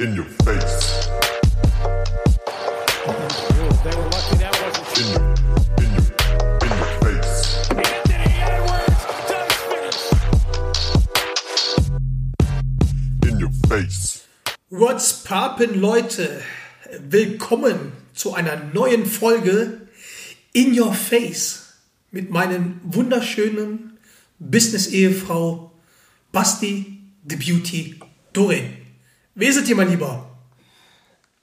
In your face. What's poppin', Leute? Willkommen zu einer neuen Folge In Your Face mit meinen wunderschönen Business-Ehefrau Basti the Beauty Dorin. Wer seid ihr, mein Lieber?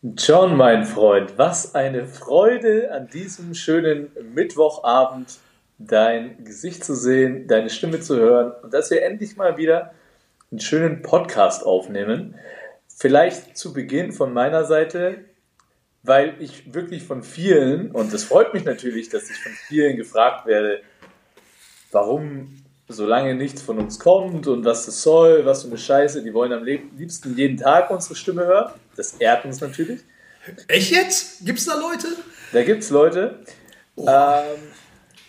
John, mein Freund, was eine Freude an diesem schönen Mittwochabend, dein Gesicht zu sehen, deine Stimme zu hören und dass wir endlich mal wieder einen schönen Podcast aufnehmen. Vielleicht zu Beginn von meiner Seite, weil ich wirklich von vielen, und es freut mich natürlich, dass ich von vielen gefragt werde, warum so lange nichts von uns kommt und was das soll, was für eine Scheiße. Die wollen am liebsten jeden Tag unsere Stimme hören. Das ehrt uns natürlich. Echt jetzt? Gibt's da Leute? Da gibt es Leute. Ähm,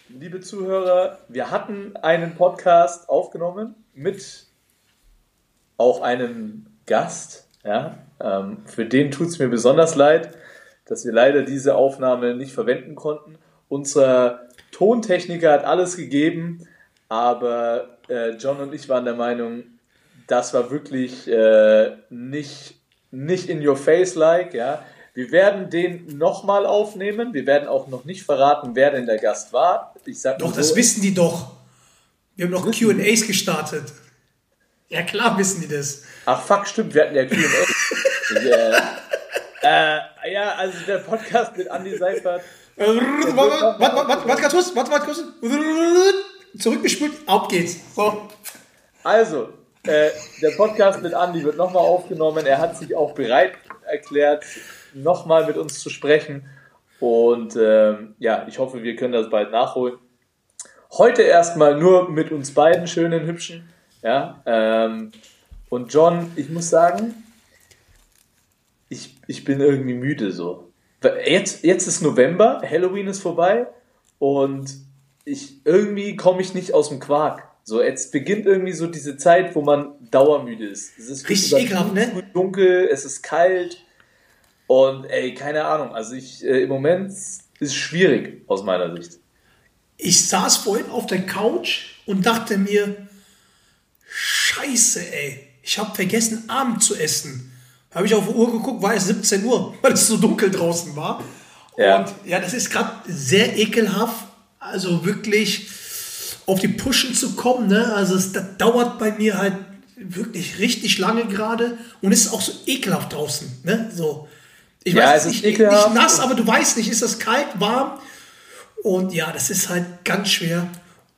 liebe Zuhörer, wir hatten einen Podcast aufgenommen mit auch einem Gast. Ja? Ähm, für den tut es mir besonders leid, dass wir leider diese Aufnahme nicht verwenden konnten. Unser Tontechniker hat alles gegeben, aber äh, John und ich waren der Meinung, das war wirklich äh, nicht, nicht in your face like. Ja? Wir werden den nochmal aufnehmen. Wir werden auch noch nicht verraten, wer denn der Gast war. Ich sag Doch, das so, wissen die doch. Wir haben noch QAs gestartet. Ja, klar wissen die das. Ach fuck, stimmt, wir hatten ja Q&A. yeah. äh, ja, also der Podcast mit Andy Seifert. Äh, Warte, warte, warte, warte, warte ganz kurz, warte, warte kurz. Zurückgespult, auf geht's. So. Also, äh, der Podcast mit Andy wird nochmal aufgenommen. Er hat sich auch bereit erklärt, nochmal mit uns zu sprechen. Und ähm, ja, ich hoffe, wir können das bald nachholen. Heute erstmal nur mit uns beiden schönen, hübschen. Ja, ähm, und John, ich muss sagen, ich, ich bin irgendwie müde so. Jetzt, jetzt ist November, Halloween ist vorbei und ich irgendwie komme ich nicht aus dem Quark. So, jetzt beginnt irgendwie so diese Zeit, wo man dauermüde ist. Es ist Richtig ekelhaft, ne? dunkel, es ist kalt und ey, keine Ahnung. Also ich äh, im Moment ist schwierig aus meiner Sicht. Ich saß vorhin auf der Couch und dachte mir, Scheiße, ey, ich habe vergessen, Abend zu essen. Habe ich auf die Uhr geguckt, war es 17 Uhr, weil es so dunkel draußen war. Ja. Und ja, das ist gerade sehr ekelhaft. Also wirklich auf die Pushen zu kommen, ne? Also es das dauert bei mir halt wirklich richtig lange gerade und es ist auch so ekelhaft draußen, ne? So. Ich Ja, weiß es ist nicht, nicht nass, aber du weißt nicht, ist das kalt, warm? Und ja, das ist halt ganz schwer.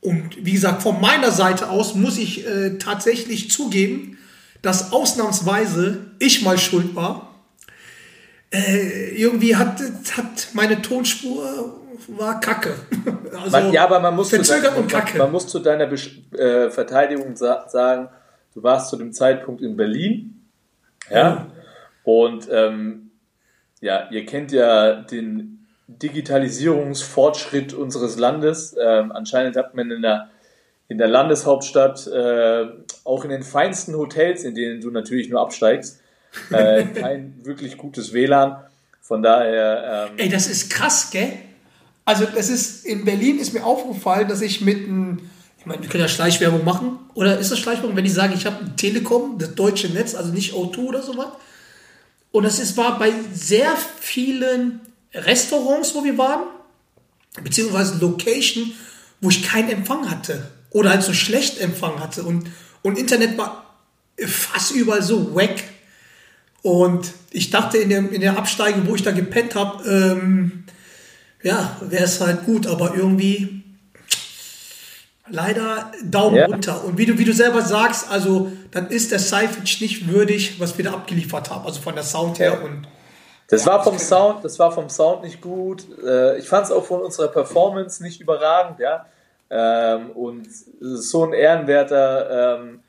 Und wie gesagt, von meiner Seite aus muss ich äh, tatsächlich zugeben, dass ausnahmsweise ich mal schuld war. Äh, irgendwie hat, hat meine Tonspur war kacke. Also Man, ja, aber man muss, zu, verzögert dein- und man, kacke. man muss zu deiner Besch- äh, Verteidigung sa sagen, du warst zu dem Zeitpunkt in Berlin. Ja. Und ähm, ja, ihr kennt ja den Digitalisierungsfortschritt unseres Landes. Ähm, anscheinend hat man in der, in der Landeshauptstadt, äh, auch in den feinsten Hotels, in denen du natürlich nur absteigst, äh, kein wirklich gutes WLAN. Von daher, ähm, Ey, das ist krass, gell? Also, es ist, in Berlin ist mir aufgefallen, dass ich mit einem, ich meine, wir können ja Schleichwerbung machen. Oder ist das Schleichwerbung, wenn ich sage, ich habe Telekom, das deutsche Netz, also nicht O2 oder sowas? Und das ist, war bei sehr vielen Restaurants, wo wir waren, beziehungsweise Location, wo ich keinen Empfang hatte. Oder halt so schlecht Empfang hatte. Und, und Internet war fast überall so wack. Und ich dachte in der, in der Absteige, wo ich da gepennt habe, ähm, ja, wäre es halt gut, aber irgendwie leider Daumen Ja. runter. Und wie du, wie du selber sagst, also dann ist der Seifert nicht würdig, was wir da abgeliefert haben, also von der Sound her Ja. und Das war vom Sound, das war vom Sound nicht gut. Äh, Ich fand es auch von unserer Performance nicht überragend, ja. Ähm, Und so ein ehrenwerter ähm,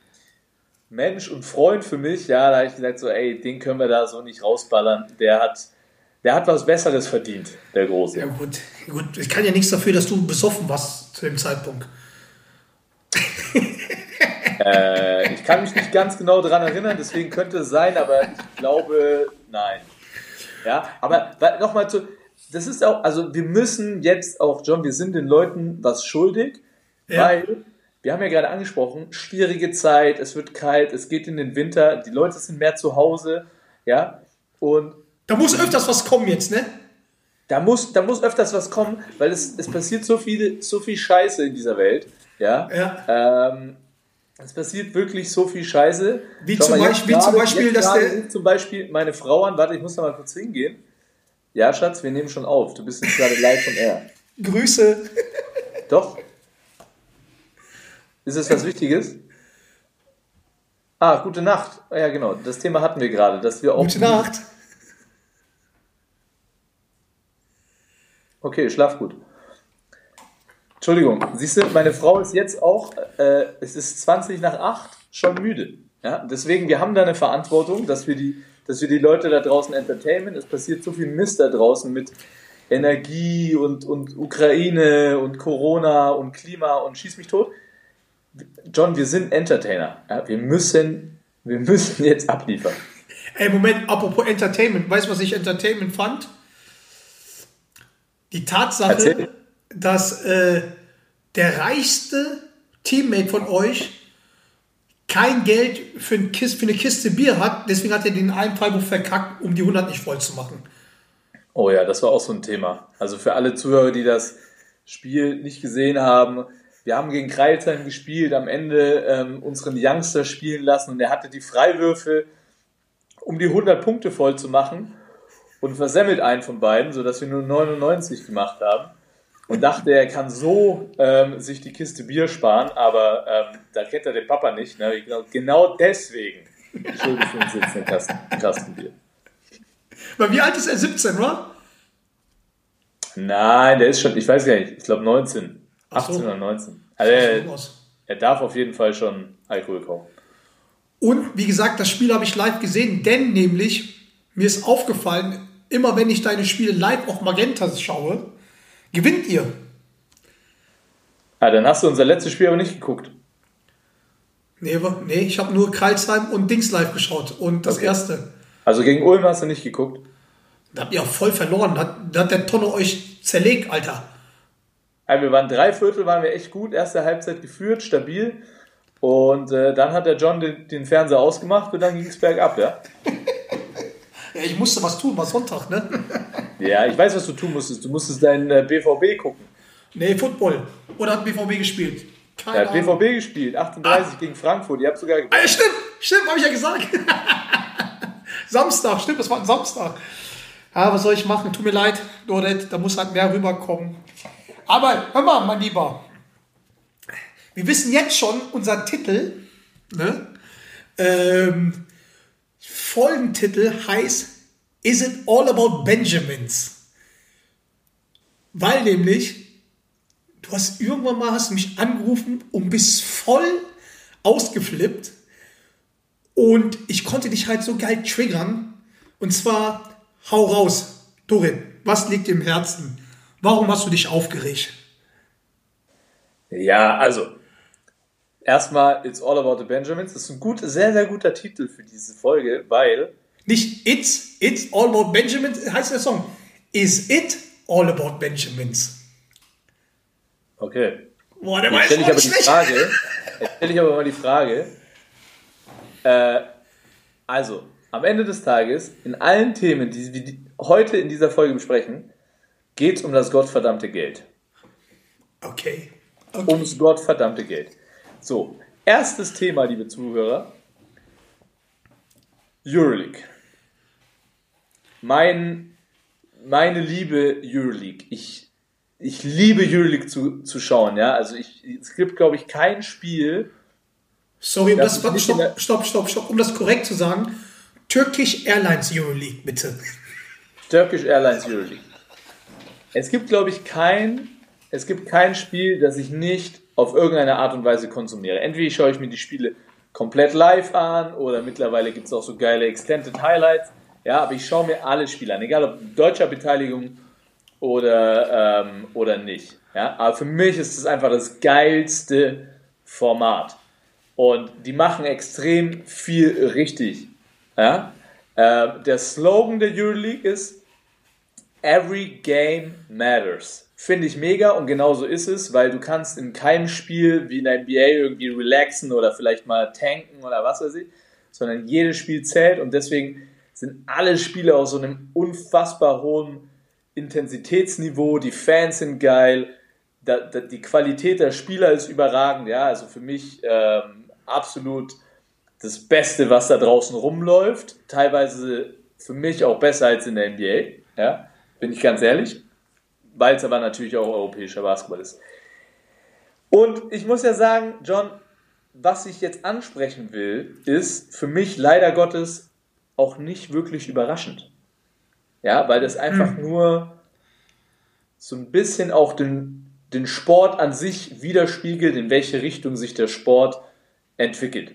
Mensch und Freund für mich, ja. Da habe ich gesagt so, ey, den können wir da so nicht rausballern. Der hat, der hat was Besseres verdient, der Große. ja gut, gut, ich kann ja nichts dafür, dass du besoffen warst zu dem Zeitpunkt. Äh, ich kann mich nicht ganz genau daran erinnern, deswegen könnte es sein, aber ich glaube, nein. Ja, aber nochmal zu, das ist auch, also wir müssen jetzt auch, John, wir sind den Leuten was schuldig, Ja. weil wir haben ja gerade angesprochen, schwierige Zeit, es wird kalt, es geht in den Winter, die Leute sind mehr zu Hause, ja, und Da muss öfters was kommen jetzt, ne? da muss, da muss öfters was kommen, weil es, es passiert so viel, so viel Scheiße in dieser Welt, ja. Ja. Ähm, es passiert wirklich so viel Scheiße. Wie Schau zum mal, Beispiel- jetzt zum gerade- Beispiel, dass gerade der- zum Beispiel meine Frau an, warte, ich muss da mal kurz hingehen. Ja, Schatz, wir nehmen schon auf. Du bist jetzt gerade live von Air. Grüße. Doch? Ist es was Wichtiges? Ah, gute Nacht. Ah, Ja, genau. Das Thema hatten wir gerade, dass wir auch. Gute Nacht. Okay, schlaf gut. Entschuldigung, siehst du, meine Frau ist jetzt auch, äh, es ist 20 nach 8, schon müde. Ja? Deswegen, wir haben da eine Verantwortung, dass wir, die, dass wir die Leute da draußen entertainen. Es passiert so viel Mist da draußen mit Energie und, und Ukraine und Corona und Klima und schieß mich tot. John, wir sind Entertainer. Ja? Wir, müssen, wir müssen jetzt abliefern. Ey, Moment, apropos Entertainment. Weißt du, was ich Entertainment fand? Die Tatsache, Erzähl. dass äh, der reichste Teammate von euch kein Geld für, ein Kist, für eine Kiste Bier hat. Deswegen hat er den einen Freiburg verkackt, um die 100 nicht voll zu machen. Oh ja, das war auch so ein Thema. Also für alle Zuhörer, die das Spiel nicht gesehen haben, wir haben gegen Kreilsheim gespielt, am Ende ähm, unseren Youngster spielen lassen und er hatte die Freiwürfe, um die 100 Punkte voll zu machen und versemmelt einen von beiden, sodass wir nur 99 gemacht haben und dachte, er kann so ähm, sich die Kiste Bier sparen, aber ähm, da kennt er den Papa nicht. Ne? Genau, genau deswegen schuldig für uns jetzt einen Kasten, Kasten Bier. Weil wie alt ist er? 17, oder? Nein, der ist schon, ich weiß gar nicht, ich glaube 19. Ach so. 18 oder 19. Also er, er darf auf jeden Fall schon Alkohol kaufen. Und wie gesagt, das Spiel habe ich live gesehen, denn nämlich mir ist aufgefallen, immer wenn ich deine Spiele live auf Magenta schaue, gewinnt ihr. Ah, dann hast du unser letztes Spiel aber nicht geguckt. Nee, nee ich habe nur Kreilsheim und Dings live geschaut und das Okay. erste. Also gegen Ulm hast du nicht geguckt. Da habt ihr auch voll verloren. Da hat, da hat der Tonne euch zerlegt, Alter. Also wir waren drei Viertel, waren wir echt gut, erste Halbzeit geführt, stabil. Und äh, dann hat der John den, den Fernseher ausgemacht und dann ging es bergab, ja. Ja, ich musste was tun, war Sonntag, ne? Ja, ich weiß, was du tun musstest. Du musstest deinen äh, BVB gucken. Nee, Football. Oder hat BVB gespielt? Keine Er hat Ahnung. BVB gespielt, 38 gegen Frankfurt. Ihr habt sogar. Ah, ja, stimmt, stimmt, habe ich ja gesagt. Samstag, stimmt, das war ein Samstag. Ja, was soll ich machen? Tut mir leid, Dordet, da muss halt mehr rüberkommen. Aber hör mal, mein Lieber. Wir wissen jetzt schon unser Titel. Ne? Ähm, Folgentitel heißt Is it all about Benjamins? Weil nämlich, du hast irgendwann mal hast mich angerufen und bist voll ausgeflippt. Und ich konnte dich halt so geil triggern. Und zwar, hau raus. Dorin, was liegt dir im Herzen? Warum hast du dich aufgeregt? Ja, also erstmal It's All About the Benjamins. Das ist ein gut, sehr, sehr guter Titel für diese Folge, weil Nicht It's, It's All About Benjamins, heißt der Song. Is It All About Benjamins? okay. Boah, der Jetzt stelle ich aber die schlecht. Frage. Jetzt stelle ich aber mal die Frage. Äh, also, am Ende des Tages, in allen Themen, die wir die- heute in dieser Folge besprechen, geht es um das gottverdammte Geld. Okay. okay. Ums gottverdammte Geld. So, erstes Thema, liebe Zuhörer. Euroleague. Mein, meine liebe Euroleague. Ich, ich liebe Euroleague zu, zu schauen, ja. Also ich, es gibt, glaube ich, kein Spiel, Sorry, um Das das, stopp, stopp, stopp, stopp, um das korrekt zu sagen. Turkish Airlines Euroleague, bitte. Turkish Airlines Euroleague. Es gibt, glaube ich, kein, es gibt kein Spiel, das ich nicht auf irgendeine Art und Weise konsumiere. Entweder schaue ich mir die Spiele komplett live an oder mittlerweile gibt es auch so geile Extended Highlights. Ja, aber ich schaue mir alle Spiele an, egal ob deutscher Beteiligung oder, ähm, oder nicht. Ja, aber für mich ist es einfach das geilste Format. Und die machen extrem viel richtig. Ja? Äh, der Slogan der Euroleague ist Every game matters. Finde ich mega und genauso ist es, weil du kannst in keinem Spiel wie in der NBA irgendwie relaxen oder vielleicht mal tanken oder was weiß ich, sondern jedes Spiel zählt und deswegen sind alle Spiele auf so einem unfassbar hohen Intensitätsniveau, die Fans sind geil, da, da, die Qualität der Spieler ist überragend, ja, also für mich ähm, absolut das Beste, was da draußen rumläuft, teilweise für mich auch besser als in der NBA, ja, bin ich ganz ehrlich, weil es aber natürlich auch europäischer Basketball ist. Und ich muss ja sagen, John, was ich jetzt ansprechen will, ist für mich leider Gottes auch nicht wirklich überraschend. Ja, weil das einfach nur so ein bisschen auch den, den Sport an sich widerspiegelt, in welche Richtung sich der Sport entwickelt.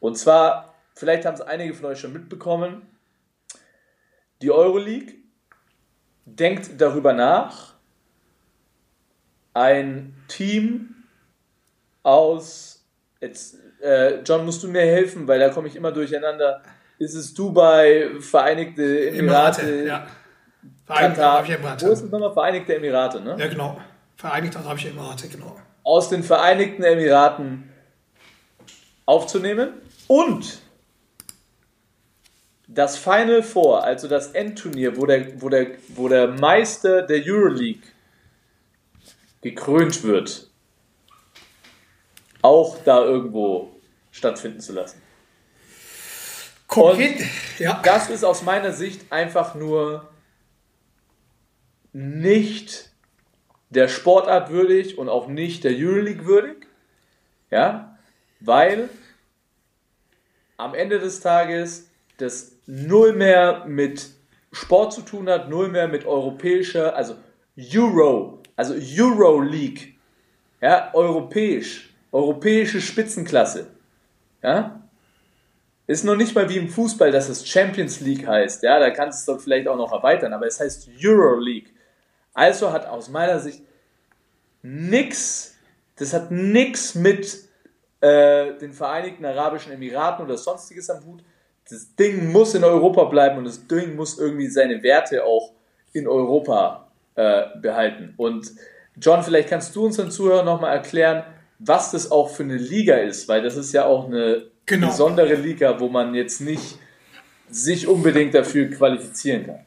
Und zwar, vielleicht haben es einige von euch schon mitbekommen, die Euroleague denkt darüber nach, ein Team aus, jetzt, äh, John, musst du mir helfen, weil da komme ich immer durcheinander. Ist es Dubai, Vereinigte Emirate, Emirate, ja. Vereinigte? Arabische Emirate. Wo ist es nochmal? Vereinigte Emirate, ne? Ja, genau. Vereinigte Arabische Emirate, genau. Aus den Vereinigten Emiraten aufzunehmen und das Final Four, also das Endturnier, wo der, wo der, wo der Meister der Euroleague gekrönt wird, auch da irgendwo stattfinden zu lassen. Konkret, ja. Das ist aus meiner Sicht einfach nur nicht der Sportart würdig und auch nicht der Euroleague würdig. Ja, weil am Ende des Tages das null mehr mit Sport zu tun hat, null mehr mit europäischer, also Euro, also Euroleague, ja, europäisch, europäische Spitzenklasse, ja, ist noch nicht mal wie im Fußball, dass es Champions League heißt, ja, da kannst du es vielleicht auch noch erweitern, aber es heißt Euroleague. Also hat aus meiner Sicht nix, das hat nix mit äh, den Vereinigten Arabischen Emiraten oder sonstiges am Hut. Das Ding muss in Europa bleiben und das Ding muss irgendwie seine Werte auch in Europa äh, behalten. Und John, vielleicht kannst du unseren Zuhörern nochmal erklären, was das auch für eine Liga ist, weil das ist ja auch eine Genau. besondere Liga, wo man jetzt nicht sich unbedingt dafür qualifizieren kann.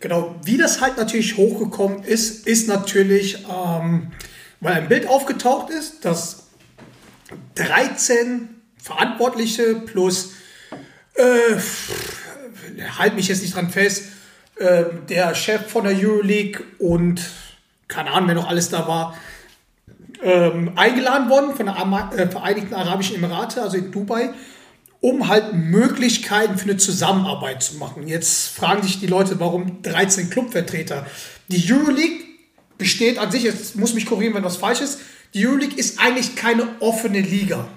Genau, wie das halt natürlich hochgekommen ist, ist natürlich, ähm, weil ein Bild aufgetaucht ist, dass 13 Verantwortliche plus, äh, halt mich jetzt nicht dran fest, äh, der Chef von der Euroleague und keine Ahnung, wer noch alles da war, ähm, eingeladen worden von der Ama äh, Vereinigten Arabischen Emirate, also in Dubai, um halt Möglichkeiten für eine Zusammenarbeit zu machen. Jetzt fragen sich die Leute, warum 13 Clubvertreter? Die Euroleague besteht an sich, jetzt muss mich korrigieren, wenn was falsch ist, die Euroleague ist eigentlich keine offene Liga.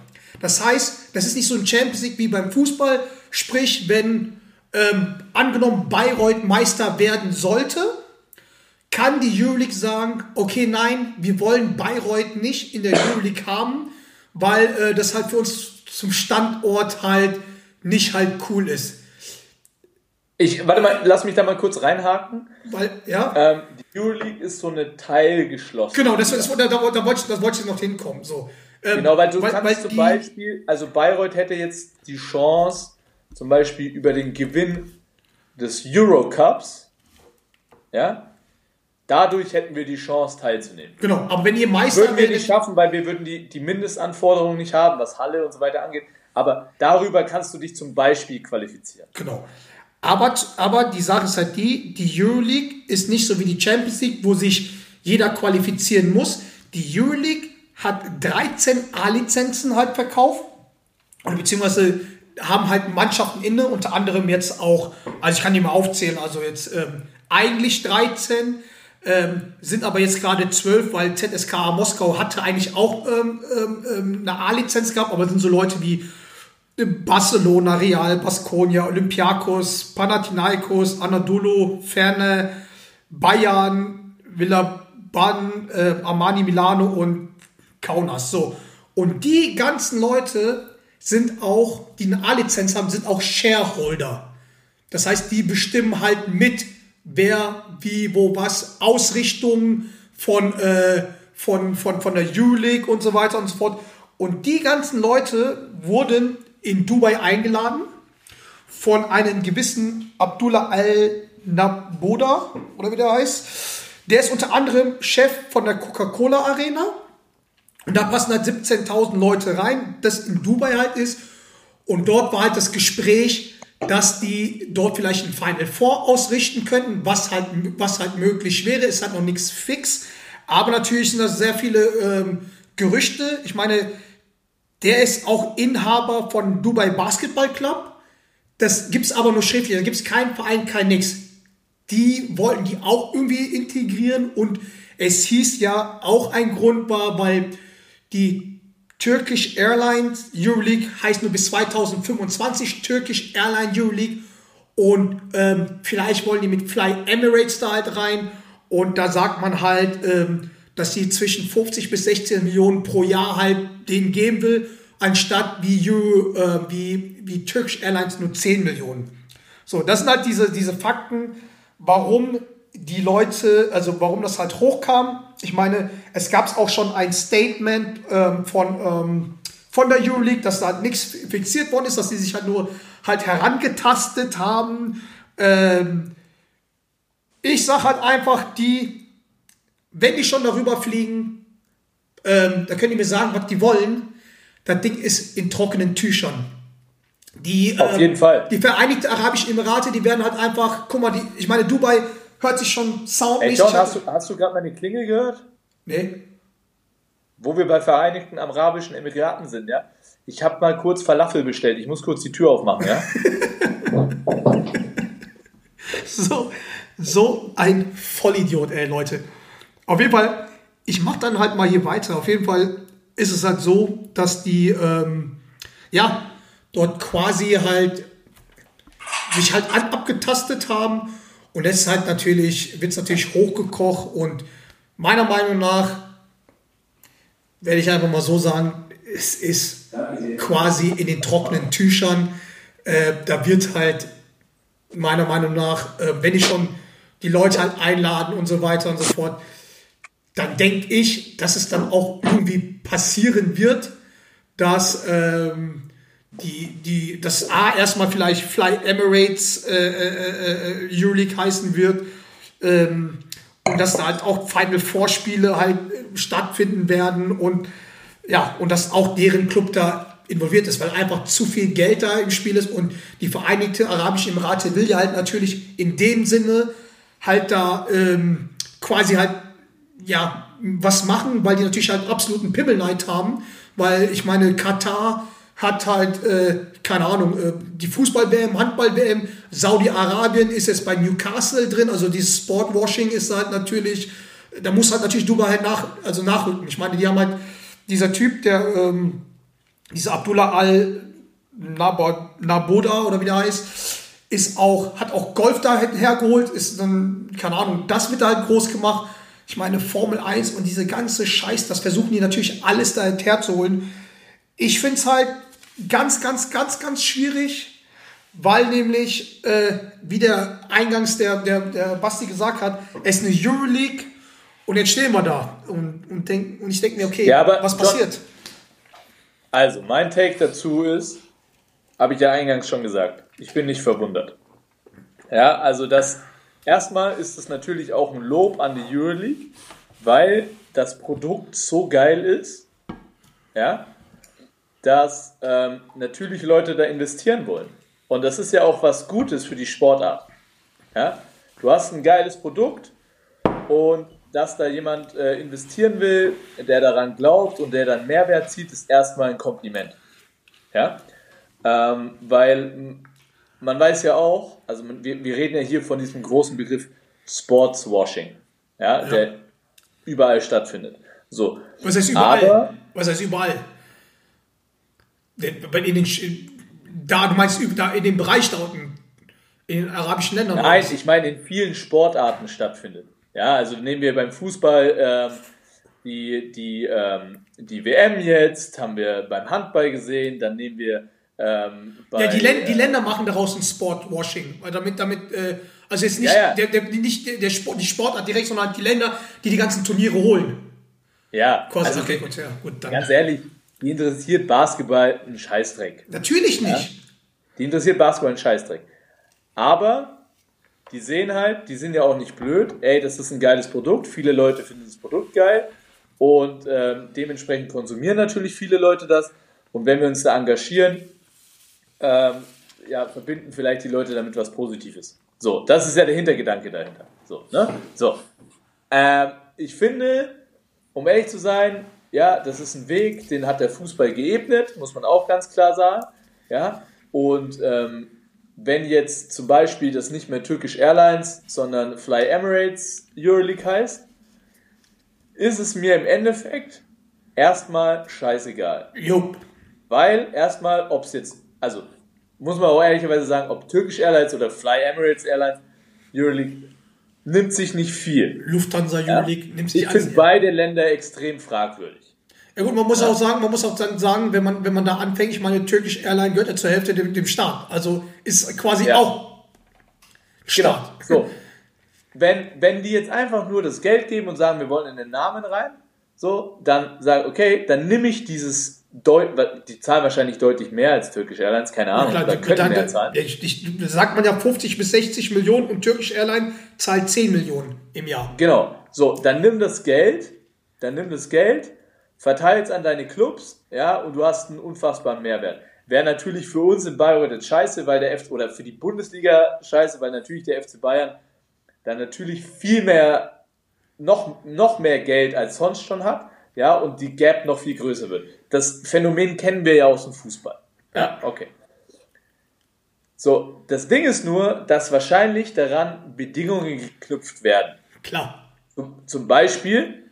Das heißt, das ist nicht so ein Champions League wie beim Fußball, sprich, wenn ähm, angenommen Bayreuth Meister werden sollte, kann die Euroleague sagen, okay, nein, wir wollen Bayreuth nicht in der Euroleague haben, weil äh, das halt für uns zum Standort halt nicht halt cool ist. Ich, warte mal, lass mich da mal kurz reinhaken. Weil, ja, Ähm, die Euroleague ist so eine teilgeschlossene. genau, das, das, da, da, da, wollte ich, das wollte ich noch hinkommen. So. Ähm, Genau, weil du kannst weil zum Beispiel, also Bayreuth hätte jetzt die Chance, zum Beispiel über den Gewinn des Eurocups, ja, dadurch hätten wir die Chance teilzunehmen. Genau, aber wenn ihr Meister Würden wir nicht schaffen, weil wir würden die, die Mindestanforderungen nicht haben, was Halle und so weiter angeht. Aber darüber kannst du dich zum Beispiel qualifizieren. Genau. Aber, aber die Sache ist halt die, die Euroleague ist nicht so wie die Champions League, wo sich jeder qualifizieren muss. Die Euroleague hat 13 A-Lizenzen halt verkauft. Oder beziehungsweise haben halt Mannschaften inne, unter anderem jetzt auch, also ich kann die mal aufzählen, also jetzt ähm, eigentlich 13, ähm, sind aber jetzt gerade 12, weil ZSKA Moskau hatte eigentlich auch ähm, ähm, ähm, eine A-Lizenz gehabt, aber sind so Leute wie Barcelona, Real, Baskonia, Olympiakos, Panathinaikos, Anadolu, Ferne, Bayern, Villaban, äh, Armani Milano und Kaunas. So. Und die ganzen Leute sind auch, die eine A-Lizenz haben, sind auch Shareholder. Das heißt, die bestimmen halt mit, wer, wie, wo, was, Ausrichtung von, äh, von, von, von der U-League und so weiter und so fort. Und die ganzen Leute wurden in Dubai eingeladen von einem gewissen Abdullah Al-Naboda, oder wie der heißt. Der ist unter anderem Chef von der Coca-Cola Arena. Und da passen halt 17.000 Leute rein, das in Dubai halt ist. Und dort war halt das Gespräch, dass die dort vielleicht ein Final Four ausrichten könnten, was halt, was halt möglich wäre. Ist halt noch nichts fix. Aber natürlich sind das sehr viele ähm, Gerüchte. Ich meine, der ist auch Inhaber von Dubai Basketball Club. Das gibt's aber nur schriftlich. Da gibt's keinen Verein, kein nix. Die wollten die auch irgendwie integrieren und es hieß ja auch ein Grund war, weil die Turkish Airlines Euroleague heißt nur bis 2025 Turkish Airline Euroleague und ähm, vielleicht wollen die mit Fly Emirates da halt rein und da sagt man halt, ähm, dass sie zwischen 50 bis 16 Millionen pro Jahr halt denen geben will, anstatt wie, Euro, äh, wie, wie Turkish Airlines nur 10 Millionen. So, das sind halt diese, diese Fakten, warum die Leute, also warum das halt hochkam. Ich meine, es gab auch schon ein Statement ähm, von, ähm, von der Euroleague, dass da halt nichts fixiert worden ist, dass sie sich halt nur halt herangetastet haben. Ähm, ich sag halt einfach, die, wenn die schon darüber fliegen, ähm, da können die mir sagen, was die wollen. Das Ding ist in trockenen Tüchern. Die, Auf ähm, jeden Fall. Die Vereinigten Arabischen Emirate, die werden halt einfach, guck mal, die, ich meine, Dubai hört sich schon soundmäßig. John, hast du, hast du gerade meine Klingel gehört? nee. Wo wir bei Vereinigten Arabischen Emiraten sind, ja? Ich habe mal kurz Falafel bestellt. Ich muss kurz die Tür aufmachen, ja? So, so ein Vollidiot, ey, Leute. Auf jeden Fall, ich mach dann halt mal hier weiter. Auf jeden Fall ist es halt so, dass die, ähm, ja, dort quasi halt sich halt an, abgetastet haben. Und jetzt halt natürlich, wird es natürlich hochgekocht und meiner Meinung nach werde ich einfach mal so sagen, es ist quasi in den trockenen Tüchern. Äh, da wird halt meiner Meinung nach, äh, wenn ich schon die Leute halt einladen und so weiter und so fort, dann denke ich, dass es dann auch irgendwie passieren wird, dass ähm, die, die, das A erstmal vielleicht Fly Emirates äh, äh, äh, Euroleague heißen wird. Ähm, und dass da halt auch Final Four Spiele halt äh, stattfinden werden und ja, und dass auch deren Club da involviert ist, weil einfach zu viel Geld da im Spiel ist und die Vereinigte Arabische Emirate will ja halt natürlich in dem Sinne halt da ähm, quasi halt ja was machen, weil die natürlich halt absoluten Pimmelneid haben, weil ich meine Katar hat halt äh, keine Ahnung äh, die Fußball-WM, Handball-WM, Saudi-Arabien ist jetzt bei Newcastle drin, also dieses Sportwashing ist halt natürlich, da muss halt natürlich Dubai halt nach, also nachrücken. Ich meine, die haben halt dieser Typ, der ähm, dieser Abdullah al Naboda oder wie der heißt, ist auch, hat auch Golf da hergeholt, ist dann, keine Ahnung, das wird da halt groß gemacht. Ich meine, Formel 1 und diese ganze Scheiß, das versuchen die natürlich alles da herzuholen. Ich finde es halt ganz, ganz, ganz, ganz schwierig, weil nämlich, äh, wie der eingangs der, der, der Basti gesagt hat, es ist eine Euroleague und jetzt stehen wir da und, und, denk, und ich denke mir, okay, Ja, was passiert? Also, mein Take dazu ist, habe ich ja eingangs schon gesagt, ich bin nicht verwundert. Ja, also das, erstmal ist es natürlich auch ein Lob an die Euroleague, weil das Produkt so geil ist, ja, dass ähm, natürlich Leute da investieren wollen. Und das ist ja auch was Gutes für die Sportart. Ja? Du hast ein geiles Produkt und dass da jemand äh, investieren will, der daran glaubt und der dann Mehrwert zieht, ist erstmal ein Kompliment. Ja? Ähm, weil man weiß ja auch, also wir, wir reden ja hier von diesem großen Begriff Sportswashing, ja, der überall stattfindet. So. Was heißt überall? Aber- Was heißt überall? In den, da, du meinst da in dem Bereich da unten, in den arabischen Ländern. Nein, ich meine in vielen Sportarten stattfindet. Ja, also nehmen wir beim Fußball ähm, die, die, ähm, die WM jetzt, haben wir beim Handball gesehen, dann nehmen wir ähm, bei, Ja, die, Län die äh, Länder machen daraus ein Sportwashing. Weil damit, damit, äh, also jetzt nicht, Ja, ja. Der, der, nicht der, der Sport, die Sportart direkt, sondern die Länder, die die ganzen Turniere holen. Ja, Quasi, also okay, gut, ja, gut, dann. ganz ehrlich, die interessiert Basketball einen Scheißdreck. Natürlich nicht. Die interessiert Basketball einen Scheißdreck. Aber die sehen halt, die sind ja auch nicht blöd, ey, das ist ein geiles Produkt, viele Leute finden das Produkt geil und ähm, dementsprechend konsumieren natürlich viele Leute das. Und wenn wir uns da engagieren, ähm, ja, verbinden vielleicht die Leute damit was Positives. So, das ist ja der Hintergedanke dahinter. So, ne? So. Ähm, ich finde, um ehrlich zu sein, ja, das ist ein Weg, den hat der Fußball geebnet, muss man auch ganz klar sagen. Ja, und ähm, wenn jetzt zum Beispiel das nicht mehr Turkish Airlines, sondern Fly Emirates Euroleague heißt, ist es mir im Endeffekt erstmal scheißegal. Jupp. Weil erstmal, ob es jetzt, also muss man auch ehrlicherweise sagen, ob Turkish Airlines oder Fly Emirates Airlines Euroleague nimmt sich nicht viel. Lufthansa Euroleague nimmt sich Ich finde beide Länder extrem fragwürdig. Ja gut, man muss auch sagen, man muss auch dann sagen, wenn man, wenn man da anfängt, ich meine, Turkish Airline gehört ja zur Hälfte dem, dem Staat. Also ist quasi Ja. auch Genau. Staat. So. Wenn, wenn die jetzt einfach nur das Geld geben und sagen, wir wollen in den Namen rein, so, dann sage okay, dann nehme ich dieses die zahlen wahrscheinlich deutlich mehr als Turkish Airlines, keine Ahnung, Klar, oder da- können da- mehr zahlen. Ich, ich, da sagt man ja 50 bis 60 Millionen und Turkish Airline zahlt 10 Millionen im Jahr. Genau. So, dann nimm das Geld, dann nimm das Geld, verteil es an deine Clubs, ja, und du hast einen unfassbaren Mehrwert. Wäre natürlich für uns in Bayreuth jetzt scheiße, weil der F oder für die Bundesliga scheiße, weil natürlich der FC Bayern dann natürlich viel mehr, noch, noch mehr Geld als sonst schon hat, ja, und die Gap noch viel größer wird. Das Phänomen kennen wir ja aus dem Fußball. Ja, okay. So, das Ding ist nur, dass wahrscheinlich daran Bedingungen geknüpft werden. Klar. Zum- Beispiel,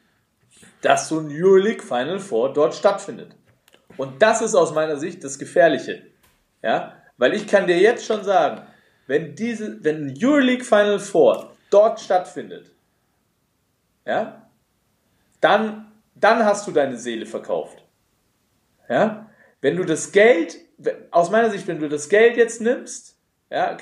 dass so ein Euroleague Final Four dort stattfindet. Und das ist aus meiner Sicht das Gefährliche. Ja, weil ich kann dir jetzt schon sagen, wenn diese, wenn ein Euroleague Final Four dort stattfindet, ja, dann, dann hast du deine Seele verkauft. Ja, wenn du das Geld, aus meiner Sicht, wenn du das Geld jetzt nimmst, ja,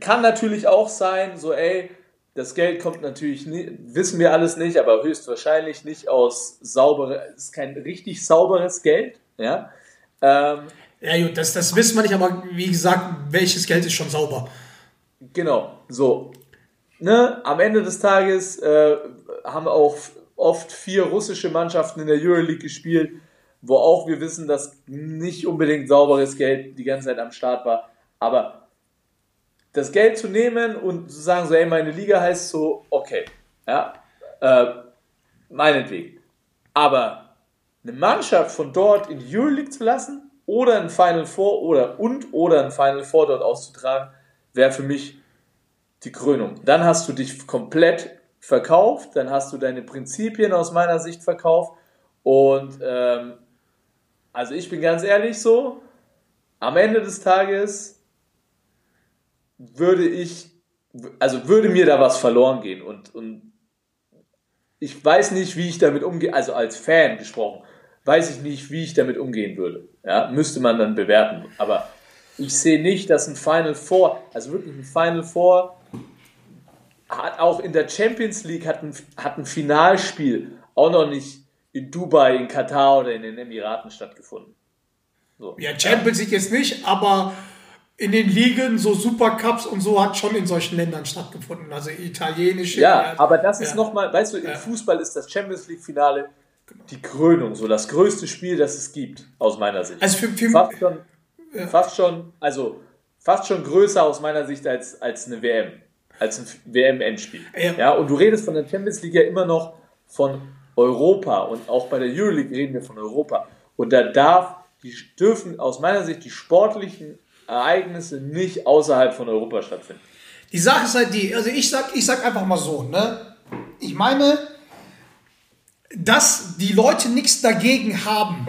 kann, natürlich auch sein, so, ey, das Geld kommt natürlich, nie, wissen wir alles nicht, aber höchstwahrscheinlich nicht aus saubere, ist kein richtig sauberes Geld, ja. Ähm, Ja gut, das, das wissen wir nicht, aber wie gesagt, welches Geld ist schon sauber. Genau, so. Ne, am Ende des Tages äh, haben auch oft vier russische Mannschaften in der Euroleague gespielt, wo auch wir wissen, dass nicht unbedingt sauberes Geld die ganze Zeit am Start war. Aber das Geld zu nehmen und zu sagen, so, ey, meine Liga heißt so, okay, ja, äh, meinetwegen. Aber eine Mannschaft von dort in die Euroleague zu lassen oder ein Final Four oder und oder ein Final Four dort auszutragen, wäre für mich die Krönung. Dann hast du dich komplett verkauft, dann hast du deine Prinzipien aus meiner Sicht verkauft und ähm, also ich bin ganz ehrlich so, am Ende des Tages würde ich, also würde mir da was verloren gehen und, und ich weiß nicht, wie ich damit umgehe, also als Fan gesprochen, weiß ich nicht, wie ich damit umgehen würde. Ja, müsste man dann bewerten. Aber ich sehe nicht, dass ein Final Four, also wirklich ein Final Four, hat auch in der Champions League hat ein, hat ein Finalspiel auch noch nicht in Dubai, in Katar oder in den Emiraten stattgefunden. So. Ja, Champions League jetzt nicht, aber in den Ligen, so Supercups und so, hat schon in solchen Ländern stattgefunden. Also italienische. Ja, aber das ist ja. nochmal, weißt du, im Ja. Fußball ist das Champions League-Finale die Krönung, so das größte Spiel, das es gibt, aus meiner Sicht. Also für, für fast schon, fast schon, also fast schon größer aus meiner Sicht als, als eine WM, als ein WM-Endspiel. Ja. Ja. und du redest von der Champions League ja immer noch von Europa und auch bei der Euroleague reden wir von Europa. Und da darf, die dürfen aus meiner Sicht die sportlichen Ereignisse nicht außerhalb von Europa stattfinden. Die Sache ist halt die, also ich sag, ich sag einfach mal so, ne? Ich meine, dass die Leute nichts dagegen haben,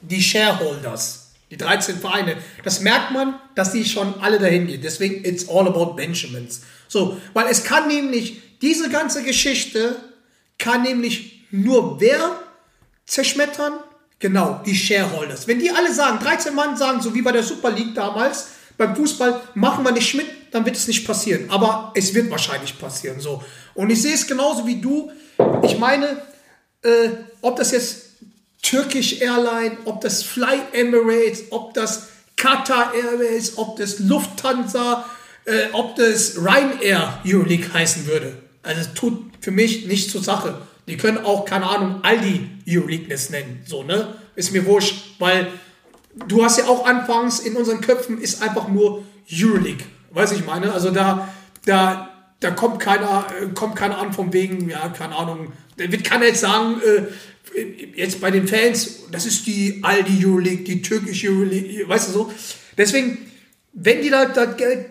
die Shareholders, die 13 Vereine, das merkt man, dass die schon alle dahin gehen. Deswegen, it's all about Benjamins. So, weil es kann nämlich, diese ganze Geschichte kann nämlich nur wer zerschmettern? Genau, die Shareholders. Wenn die alle sagen, 13 Mann sagen, so wie bei der Super League damals, beim Fußball, machen wir nicht mit, dann wird es nicht passieren. Aber es wird wahrscheinlich passieren. So. Und ich sehe es genauso wie du. Ich meine, äh, ob das jetzt Turkish Airline, ob das Fly Emirates, ob das Qatar Airways, ob das Lufthansa, äh, ob das Ryanair Euroleague heißen würde. Also tut für mich nichts zur Sache. Die können auch, keine Ahnung, Aldi Euroleagueness nennen. So, ne? Ist mir wurscht, weil du hast ja auch anfangs in unseren Köpfen ist einfach nur Euroleague. Weiß ich meine? Also da, da, da kommt keiner, äh, kommt keiner an vom wegen, ja, keine Ahnung. Da wird keiner jetzt sagen, äh, jetzt bei den Fans, das ist die Aldi Euroleague, die türkische Euroleague, weißt du so. Deswegen, wenn die da, da Geld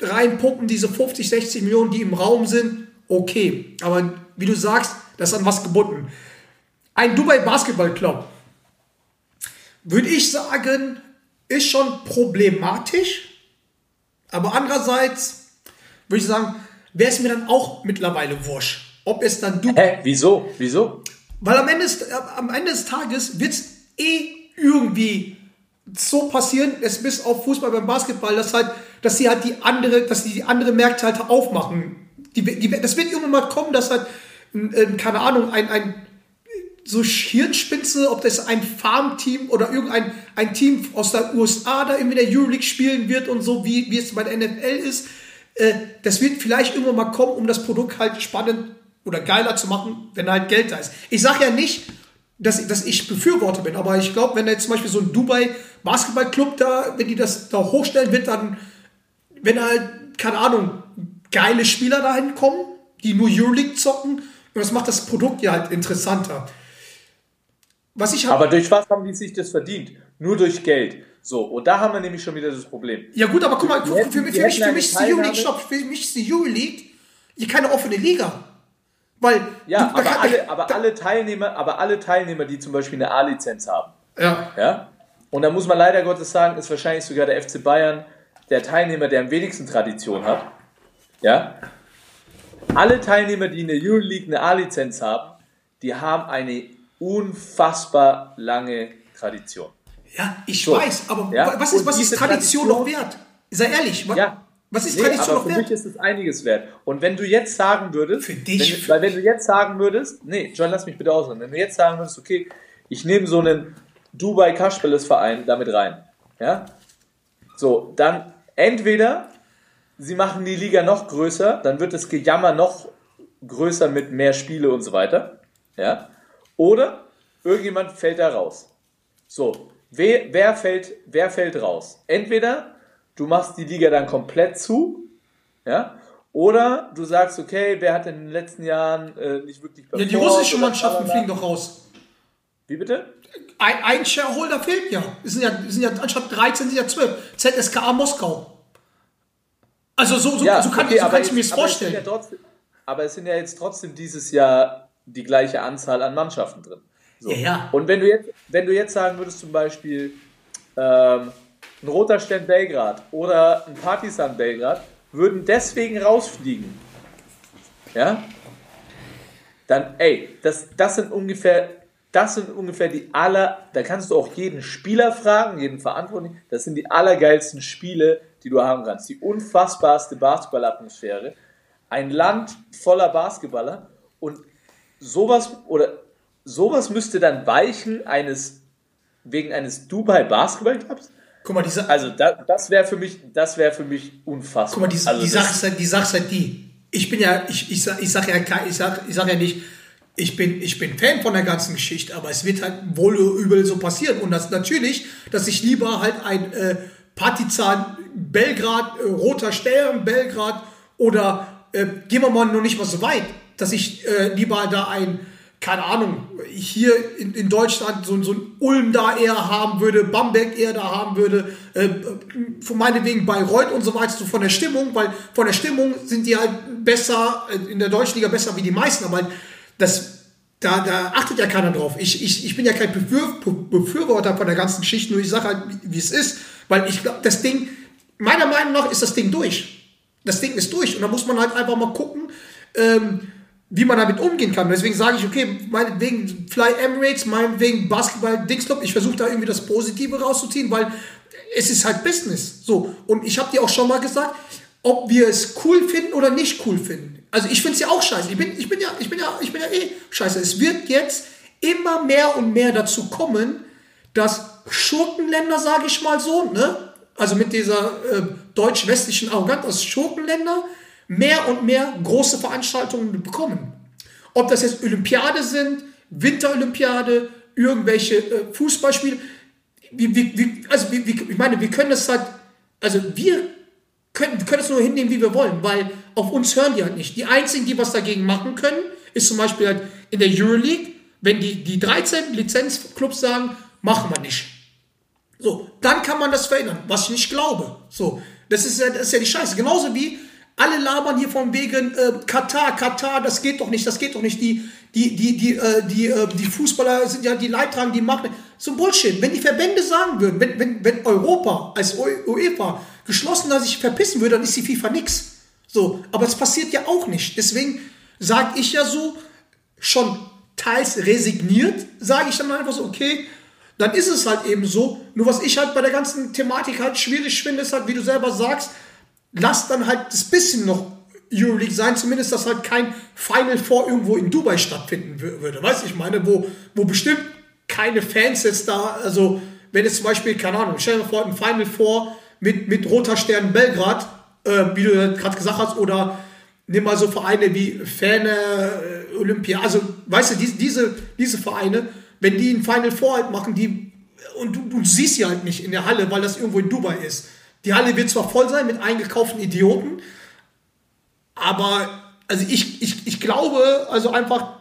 reinpumpen, diese 50, 60 Millionen, die im Raum sind, okay. Aber wie du sagst, das ist an was gebunden. Ein Dubai Basketball Club, würde ich sagen, ist schon problematisch. Aber andererseits würde ich sagen, wäre es mir dann auch mittlerweile wurscht. Ob es dann Dubai Hä? Wieso? Wieso? weil am Ende, des, am Ende des Tages wird es eh irgendwie so passieren, es bis auf Fußball beim Basketball, dass halt, dass sie halt die andere, dass die, die andere Märkte halt aufmachen. Die, die, das wird irgendwann mal kommen, dass halt, äh, keine Ahnung, ein, ein so Hirnspitze, ob das ein Farmteam oder irgendein ein Team aus der USA da in der Euroleague spielen wird und so, wie, wie es bei der NFL ist. Äh, das wird vielleicht irgendwann mal kommen, um das Produkt halt spannend oder geiler zu machen, wenn halt Geld da ist. Ich sage ja nicht, dass, dass ich Befürworter bin, aber ich glaube, wenn jetzt zum Beispiel so ein Dubai Basketballclub da, wenn die das da hochstellen, wird dann, wenn halt, keine Ahnung, geile Spieler dahin kommen, die nur Euroleague zocken, und das macht das Produkt ja halt interessanter. Was ich Aber durch was haben die sich das verdient? Nur durch Geld. So, und da haben wir nämlich schon wieder das Problem. ja gut, aber guck mal, für, für, die für, mich, für mich ist die Euroleague, stopp, für mich ist die Euroleague hier keine offene Liga. Weil, Ja, du- aber, kann- alle, aber da- alle Teilnehmer, aber alle Teilnehmer, die zum Beispiel eine A-Lizenz haben, ja, ja, und da muss man leider Gottes sagen, ist wahrscheinlich sogar der FC Bayern der Teilnehmer, der am wenigsten Tradition hat, ja. Alle Teilnehmer, die in der Euroleague eine A-Lizenz haben, die haben eine unfassbar lange Tradition. Ja, ich So. weiß, aber Ja, was ist, was ist diese Tradition noch wert? Sei ehrlich, wa- Ja. was ist Nee, Tradition noch für wert? mich ist es einiges wert. Und wenn du jetzt sagen würdest, Für dich- wenn, weil wenn du jetzt sagen würdest, nee, John, lass mich bitte ausreden, wenn du jetzt sagen würdest, okay, ich nehme so einen Dubai Kaschbeles Verein damit rein, ja, so, dann entweder sie machen die Liga noch größer, dann wird das Gejammer noch größer mit mehr Spiele und so weiter, ja, oder irgendjemand fällt da raus. So, wer, wer, fällt, wer fällt raus? Entweder du machst die Liga dann komplett zu, ja, oder du sagst, okay, wer hat in den letzten Jahren äh, nicht wirklich Ja, die russischen Mannschaften fliegen doch raus. Wie bitte? Ein, ein Shareholder fehlt ja. Es sind ja, es sind ja anstatt 13 sind ja 12. ZSKA Moskau. Also so, so, so, kann, okay, so aber kannst du mir es- vorstellen. Ja trotzdem, aber es sind ja jetzt trotzdem dieses Jahr die gleiche Anzahl an Mannschaften drin. So. Ja, ja. Und wenn du jetzt, wenn du jetzt sagen würdest, zum Beispiel ähm, ein Roter Stern Belgrad oder ein Partisan Belgrad würden deswegen rausfliegen, ja, dann, ey, das, das sind ungefähr, das sind ungefähr die aller, da kannst du auch jeden Spieler fragen, jeden Verantwortlichen, das sind die allergeilsten Spiele, die du haben kannst. Die unfassbarste Basketballatmosphäre. Ein Land voller Basketballer und sowas oder sowas müsste dann weichen eines wegen eines Dubai Basketballclubs. Guck mal, diese, Also da, das wäre für mich, das wäre für mich unfassbar. Guck mal, die, also die, Sache ist halt, die Sache ist halt die. Ich bin ja, ich, ich, sag, ich sag ja, kein- ich sag, ich sag ja nicht, ich bin, ich bin Fan von der ganzen Geschichte, aber es wird halt wohl übel so passieren. Und das natürlich, dass ich lieber halt ein äh, Partizan Belgrad, äh, Roter Stern Belgrad oder äh, gehen wir mal noch nicht mal so weit, dass ich äh, lieber da ein, keine Ahnung, hier in, in Deutschland so, so ein Ulm da eher haben würde, Bamberg eher da haben würde, äh, von meinetwegen Bayreuth und so weiter, so von der Stimmung, weil von der Stimmung sind die halt besser, äh, in der deutschen Liga besser wie die meisten, aber das, da, da achtet ja keiner drauf. Ich, ich, ich bin ja kein Befür, Befürworter von der ganzen Geschichte, nur ich sage halt, wie es ist, weil ich glaube, das Ding, meiner Meinung nach ist das Ding durch. Das Ding ist durch und da muss man halt einfach mal gucken, ähm, wie man damit umgehen kann. Deswegen sage ich, okay, meinetwegen Fly Emirates, meinetwegen Basketball Dingsclub, ich versuche da irgendwie das Positive rauszuziehen, weil es ist halt Business. So, und ich habe dir auch schon mal gesagt, ob wir es cool finden oder nicht cool finden. Also ich finde es ja auch scheiße. Ich bin, ich bin ja, ich bin ja, ich bin ja eh scheiße. Es wird jetzt immer mehr und mehr dazu kommen, dass Schurkenländer, sage ich mal so, ne? Also mit dieser äh, deutsch-westlichen Arroganz aus Schurkenländer mehr und mehr große Veranstaltungen bekommen. Ob das jetzt Olympiade sind, Winterolympiade, irgendwelche äh, Fußballspiele. Wie, wie, wie, also wie, wie, ich meine, wir können das halt, also wir können, wir können es nur hinnehmen, wie wir wollen, weil auf uns hören die halt nicht. Die einzigen, die was dagegen machen können, ist zum Beispiel halt in der Euroleague, wenn die, die 13 Lizenzclubs sagen, machen wir nicht. So, dann kann man das verändern, was ich nicht glaube. So, das ist ja, das ist ja die Scheiße. Genauso wie alle labern hier von wegen äh, Katar, Katar, das geht doch nicht, das geht doch nicht. Die, die, die, die, äh, die, äh, die Fußballer sind ja die Leidtragenden, die machen. So Bullshit. Wenn die Verbände sagen würden, wenn, wenn, wenn Europa als UEFA geschlossener sich verpissen würde, dann ist die FIFA nix. So, aber es passiert ja auch nicht. Deswegen sage ich ja so, schon teils resigniert, sage ich dann einfach so, okay, dann ist es halt eben so. Nur was ich halt bei der ganzen Thematik halt schwierig finde, ist halt, wie du selber sagst, lass dann halt das bisschen noch Euroleague sein, zumindest, dass halt kein Final Four irgendwo in Dubai stattfinden würde. Weißt du, ich meine, wo, wo bestimmt keine Fans jetzt da, also wenn es zum Beispiel, keine Ahnung, stell dir vor, ein Final Four mit, mit Roter Stern Belgrad, äh, wie du gerade gesagt hast, oder nimm mal so Vereine wie Fähne, äh, Olympia, also weißt du, diese, diese, diese Vereine, wenn die ein Final Four halt machen, die, und du, du siehst sie halt nicht in der Halle, weil das irgendwo in Dubai ist die Halle wird zwar voll sein mit eingekauften Idioten, aber also ich, ich, ich glaube also einfach,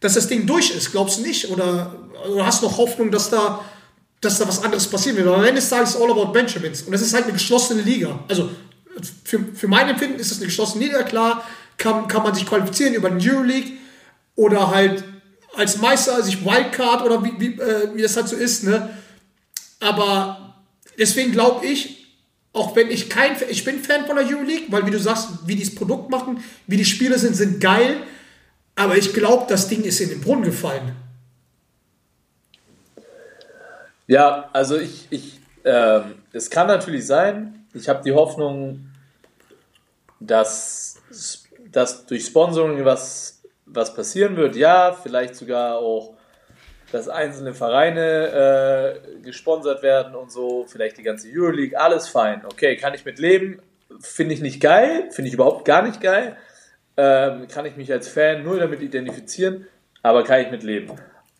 dass das Ding durch ist. Glaubst du nicht? Oder, oder hast du noch Hoffnung, dass da, dass da was anderes passieren wird? Aber am Ende des Tages ist all about Benjamins. Und das ist halt eine geschlossene Liga. Also für, für mein Empfinden ist das eine geschlossene Liga. Klar kann, kann man sich qualifizieren über den Euroleague oder halt als Meister sich Wildcard oder wie, wie, äh, wie das halt so ist. Ne? Aber deswegen glaube ich, auch wenn ich kein, ich bin Fan von der Euroleague, weil wie du sagst, wie die das Produkt machen, wie die Spiele sind, sind geil. Aber ich glaube, das Ding ist in den Brunnen gefallen. Ja, also ich, ich ähm, es kann natürlich sein. Ich habe die Hoffnung, dass, dass durch Sponsoring was, was passieren wird. Ja, vielleicht sogar auch dass einzelne Vereine äh, gesponsert werden und so, vielleicht die ganze Euroleague, alles fein. Okay, kann ich mit leben. Finde ich nicht geil, finde ich überhaupt gar nicht geil. Ähm, kann ich mich als Fan nur damit identifizieren, aber kann ich mit leben.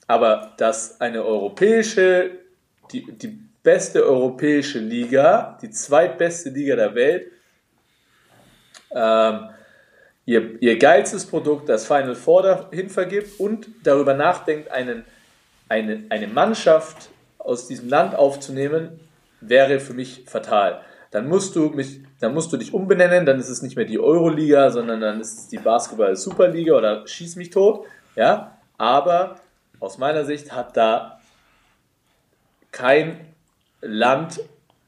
Aber dass eine europäische, die, die beste europäische Liga, die zweitbeste Liga der Welt, ähm, ihr, ihr geilstes Produkt, das Final Four dahin vergibt und darüber nachdenkt, einen eine, eine Mannschaft aus diesem Land aufzunehmen, wäre für mich fatal. Dann musst du mich, dann musst du dich umbenennen, dann ist es nicht mehr die Euroliga, sondern dann ist es die Basketball Superliga oder schieß mich tot, ja. Aber aus meiner Sicht hat da kein Land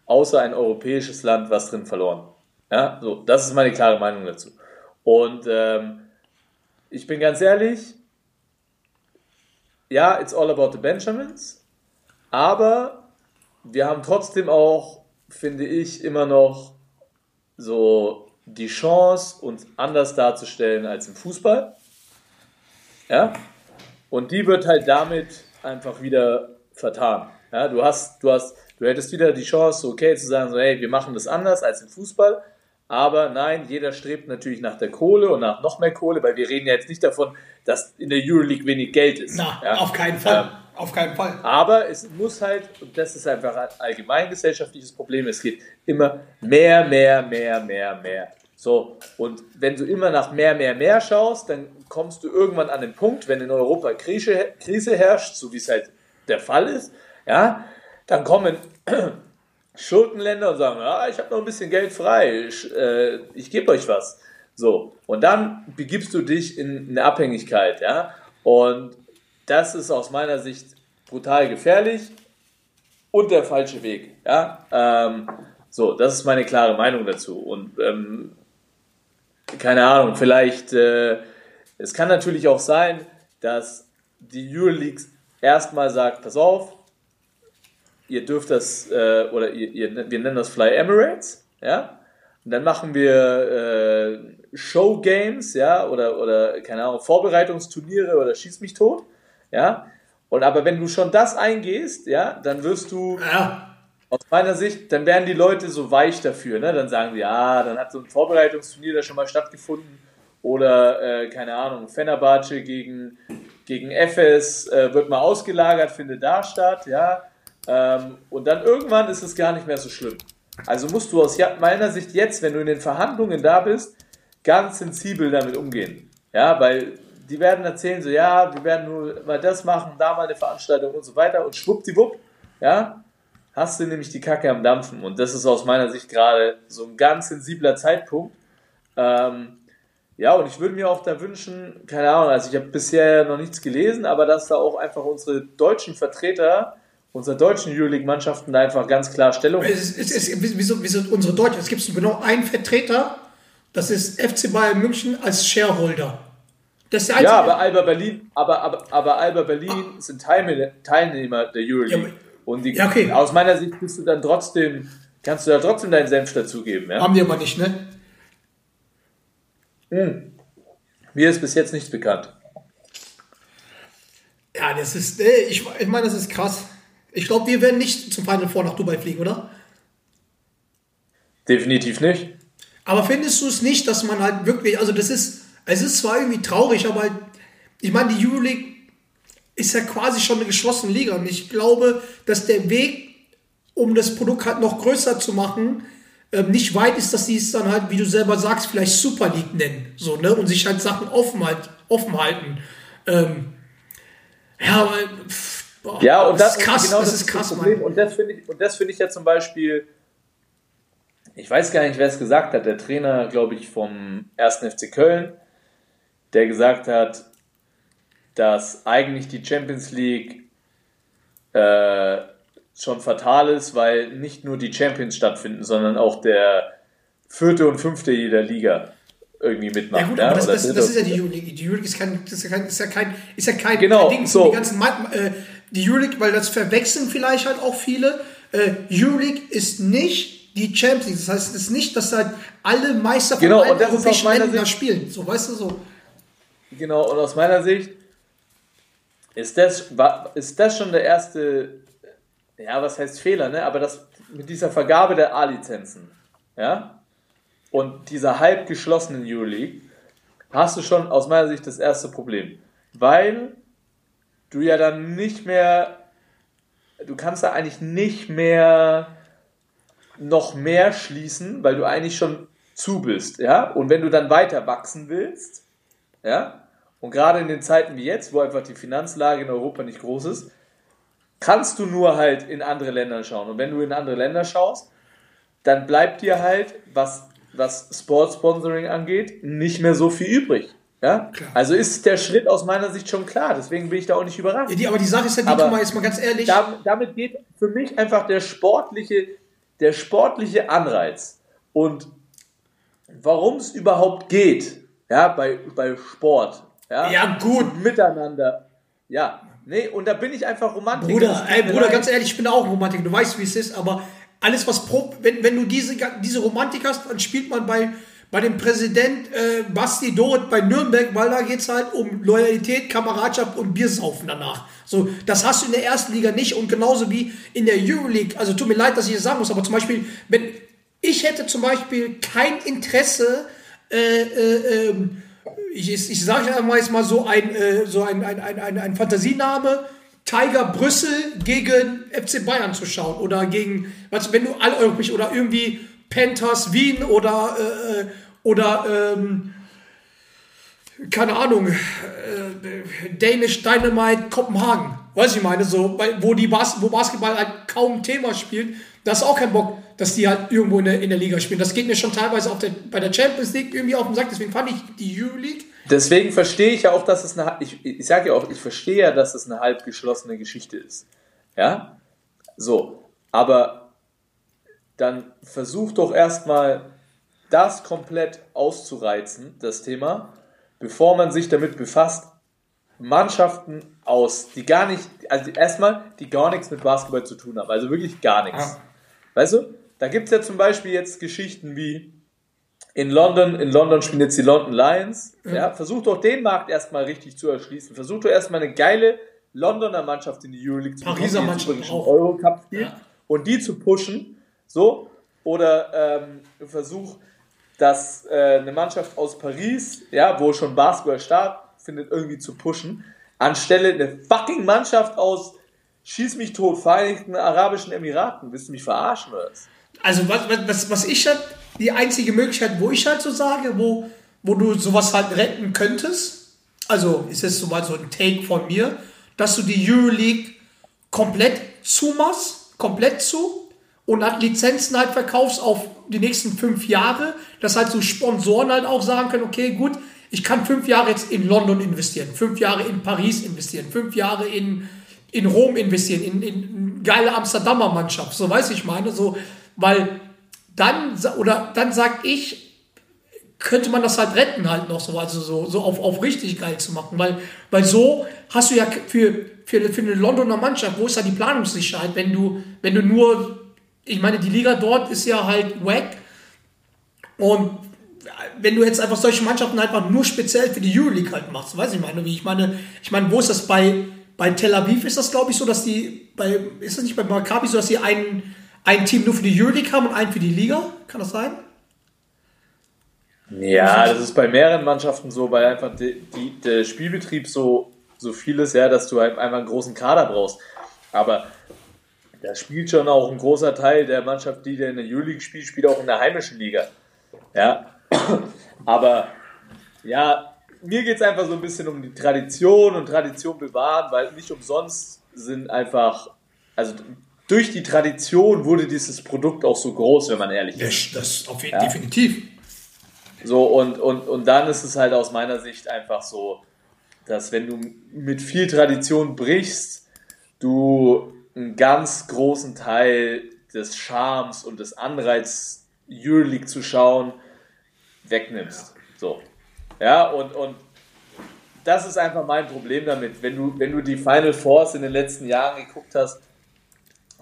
außer ein europäisches Land was drin verloren. Ja, so, das ist meine klare Meinung dazu. Und ähm, ich bin ganz ehrlich, ja, it's all about the Benjamins, aber wir haben trotzdem auch, finde ich, immer noch so die Chance, uns anders darzustellen als im Fußball. Ja? Und die wird halt damit einfach wieder vertan. Ja, du hast, du hast, du hättest wieder die Chance, okay, zu sagen, so, hey, wir machen das anders als im Fußball. Aber nein, jeder strebt natürlich nach der Kohle und nach noch mehr Kohle, weil wir reden ja jetzt nicht davon, dass in der Euroleague wenig Geld ist. Na, ja? auf keinen Fall. Ähm, auf keinen Fall. aber es muss halt, und das ist einfach ein allgemeingesellschaftliches Problem, es geht immer mehr, mehr, mehr, mehr, mehr. So, und wenn du immer nach mehr, mehr, mehr schaust, dann kommst du irgendwann an den Punkt, wenn in Europa Krise, Krise herrscht, so wie es halt der Fall ist, ja, dann kommen Schuldenländer und sagen, ja, ich habe noch ein bisschen Geld frei, ich, äh, ich gebe euch was. So, und dann begibst du dich in eine Abhängigkeit, ja, und das ist aus meiner Sicht brutal gefährlich und der falsche Weg. Ja? Ähm, so, das ist meine klare Meinung dazu. Und ähm, keine Ahnung, vielleicht äh, Es kann natürlich auch sein, dass die Euroleague erstmal sagt, pass auf, ihr dürft das, äh, oder ihr, ihr, wir nennen das Fly Emirates, ja, und dann machen wir äh, Show Games, ja, oder, oder, keine Ahnung, Vorbereitungsturniere oder Schieß mich tot, ja, und aber wenn du schon das eingehst, ja, dann wirst du Ja, aus meiner Sicht, dann werden die Leute so weich dafür, ne? Dann sagen sie, ja, dann hat so ein Vorbereitungsturnier da schon mal stattgefunden. Oder äh, keine Ahnung, Fenerbahce gegen gegen Efes äh, wird mal ausgelagert, findet da statt, ja. Ähm, und dann irgendwann ist es gar nicht mehr so schlimm. Also musst du aus meiner Sicht jetzt, wenn du in den Verhandlungen da bist, ganz sensibel damit umgehen. Ja, weil die werden erzählen so, ja, wir werden nur mal das machen, da mal eine Veranstaltung und so weiter und schwuppdiwupp, ja, hast du nämlich die Kacke am Dampfen. Und das ist aus meiner Sicht gerade so ein ganz sensibler Zeitpunkt. Ähm, ja, und ich würde mir auch da wünschen, keine Ahnung, also ich habe bisher noch nichts gelesen, aber dass da auch einfach unsere deutschen Vertreter, unsere deutschen Euroleague-Mannschaften da einfach ganz klar Stellung es es ist wieso, wieso unsere Deutschen, es gibt genau einen Vertreter, das ist FC Bayern München als Shareholder. Das ist. Ja, aber Alba Berlin, aber, aber, aber Alba Berlin sind Teilnehmer, der Euroleague. Ja, und die, Ja, okay. aus meiner Sicht bist du dann trotzdem, kannst du da trotzdem deinen Senf dazugeben. Ja? haben die aber nicht, ne? Mir ist bis jetzt nichts bekannt. Ja, das ist, ich, ich meine, das ist krass. Ich glaube, wir werden nicht zum Final Four nach Dubai fliegen, oder? Definitiv nicht. Aber findest du es nicht, dass man halt wirklich, also das ist, es ist zwar irgendwie traurig, aber halt, ich meine, die Euroleague ist ja quasi schon eine geschlossene Liga und ich glaube, dass der Weg, um das Produkt halt noch größer zu machen, ähm, nicht weit ist, dass sie es dann halt, wie du selber sagst, vielleicht Super League nennen, so, ne, und sich halt Sachen offen, halt, offen halten. Ähm, ja, aber, pff, boah, Ja, und das, ist krass, genau das, ist krass, Problem. Mann. Und das finde ich, und das finde ich ja zum Beispiel, ich weiß gar nicht, wer es gesagt hat, der Trainer, glaube ich, vom 1. FC Köln, der gesagt hat, dass eigentlich die Champions League äh, schon fatal ist, weil nicht nur die Champions stattfinden, sondern auch der vierte und fünfte jeder Liga irgendwie mitmacht. Ja gut, aber das, das, das ist ja die Euroleague. Die Euroleague ist kein, das ist ja kein, ist ja kein, ist ja kein, Genau, kein Ding so. die ganzen, äh, die Euroleague, weil das verwechseln vielleicht halt auch viele. Äh, Euroleague ist nicht die Champions League. Das heißt, es ist nicht, dass halt alle Meister von Genau, allen europäischen Ländern Sicht- spielen. So, weißt du, so. Genau, und aus meiner Sicht ist das, war- ist das schon der erste, ja, was heißt Fehler, ne? Aber das mit dieser Vergabe der A-Lizenzen, ja, und dieser halb geschlossenen Euroleague, hast du schon aus meiner Sicht das erste Problem. Weil du ja dann nicht mehr, du kannst da eigentlich nicht mehr noch mehr schließen, weil du eigentlich schon zu bist, ja. Und wenn du dann weiter wachsen willst, ja, und gerade in den Zeiten wie jetzt, wo einfach die Finanzlage in Europa nicht groß ist, kannst du nur halt in andere Länder schauen. Und wenn du in andere Länder schaust, dann bleibt dir halt, was, was Sportsponsoring angeht, nicht mehr so viel übrig. Ja? Also ist der Schritt aus meiner Sicht schon klar. Deswegen bin ich da auch nicht überrascht. Ja, die, aber die Sache ist ja, die, Aber guck mal, jetzt mal ganz ehrlich. Dam- damit geht für mich einfach der sportliche, der sportliche Anreiz. Und warum es überhaupt geht, ja, bei, bei Sport. Ja, Ja, gut. Miteinander. Ja, nee, und da bin ich einfach romantisch. Bruder, ey, Bruder, ganz ehrlich, ich bin auch Romantiker. Du weißt, wie es ist, aber alles, was pro, wenn, wenn du diese, diese Romantik hast, dann spielt man bei, bei dem Präsident äh, Basti Doret bei Nürnberg, weil da geht es halt um Loyalität, Kameradschaft und Biersaufen danach. So, das hast du in der ersten Liga nicht und genauso wie in der Euroleague. Also tut mir leid, dass ich das sagen muss, aber zum Beispiel, wenn ich hätte zum Beispiel kein Interesse, äh, äh, ähm, ich, ich sage einfach jetzt mal so ein, äh, so ein, ein, ein, ein, ein Fantasiename, Tiger Brüssel gegen FC Bayern zu schauen oder gegen, weißt du, wenn du alleuropäisch oder irgendwie Panthers Wien oder, äh, äh, oder ähm, keine Ahnung, äh, Danish Dynamite Kopenhagen. Weiß ich meine, so, wo, die Bas wo Basketball halt kaum Thema spielt, da ist auch kein Bock, dass die halt irgendwo in der, in der Liga spielen. Das geht mir schon teilweise auf der, bei der Champions League irgendwie auf den Sack, deswegen fand ich die Euroleague. Deswegen verstehe ich ja auch, dass es eine, ich, ich sage ja auch, ich verstehe ja, dass es eine halb geschlossene Geschichte ist. Ja? So. Aber dann versuch doch erstmal das komplett auszureizen, das Thema, bevor man sich damit befasst, Mannschaften aus, die gar nicht, also erstmal, die gar nichts mit Basketball zu tun haben, also wirklich gar nichts. Ja. Weißt du, da gibt es ja zum Beispiel jetzt Geschichten wie in London, in London spielen jetzt die London Lions. Ja, versucht doch den Markt erstmal richtig zu erschließen. Versucht doch erstmal eine geile Londoner Mannschaft in die Euroleague zu Pariser bekommen, die Mannschaft auch. Eurocup spielt Ja. und die zu pushen. So, oder ähm, Versuch, dass äh, eine Mannschaft aus Paris, ja, wo schon Basketball stattfindet, irgendwie zu pushen, anstelle eine fucking Mannschaft aus Schieß mich tot, Vereinigten Arabischen Emiraten. Willst du mich verarschen oder was? Also was, was- was, ich halt, die einzige Möglichkeit, wo ich halt so sage, wo, wo du sowas halt retten könntest, also ist es so mal so ein Take von mir, dass du die Euroleague komplett zumachst, komplett zu und halt Lizenzen halt verkaufst auf die nächsten fünf Jahre, dass halt so Sponsoren halt auch sagen können, okay, gut, ich kann fünf Jahre jetzt in London investieren, fünf Jahre in Paris investieren, fünf Jahre in, in Rom investieren, in, in, geile Amsterdamer Mannschaft, so weiß ich meine, so, weil dann, oder dann sag ich, könnte man das halt retten halt noch so, also so, so auf, auf richtig geil zu machen, weil, weil so hast du ja für, für, für eine Londoner Mannschaft, wo ist da die Planungssicherheit, wenn du, wenn du nur, ich meine, die Liga dort ist ja halt wack und wenn du jetzt einfach solche Mannschaften einfach nur speziell für die Euroleague halt machst, weiß ich meine, wie ich meine, ich meine, wo ist das bei, bei Tel Aviv ist das glaube ich so, dass die, bei, ist das nicht bei Maccabi so, dass die ein, ein Team nur für die Euroleague haben und einen für die Liga? Kann das sein? Ja, das ist bei mehreren Mannschaften so, weil einfach die, die, der Spielbetrieb so, so viel ist, ja, dass du halt einfach einen großen Kader brauchst. Aber da spielt schon auch ein großer Teil der Mannschaft, die in der Euroleague spielt, spielt auch in der heimischen Liga. Ja, aber ja, mir geht es einfach so ein bisschen um die Tradition und Tradition bewahren, weil nicht umsonst sind einfach, also durch die Tradition wurde dieses Produkt auch so groß, wenn man ehrlich ist. Das, auf jeden definitiv. So, und, und, und dann ist es halt aus meiner Sicht einfach so, dass wenn du mit viel Tradition brichst, du einen ganz großen Teil des Charmes und des Anreiz, Euroleague zu schauen, wegnimmst. So. Ja, und, und das ist einfach mein Problem damit. Wenn du, wenn du die Final Fours in den letzten Jahren geguckt hast,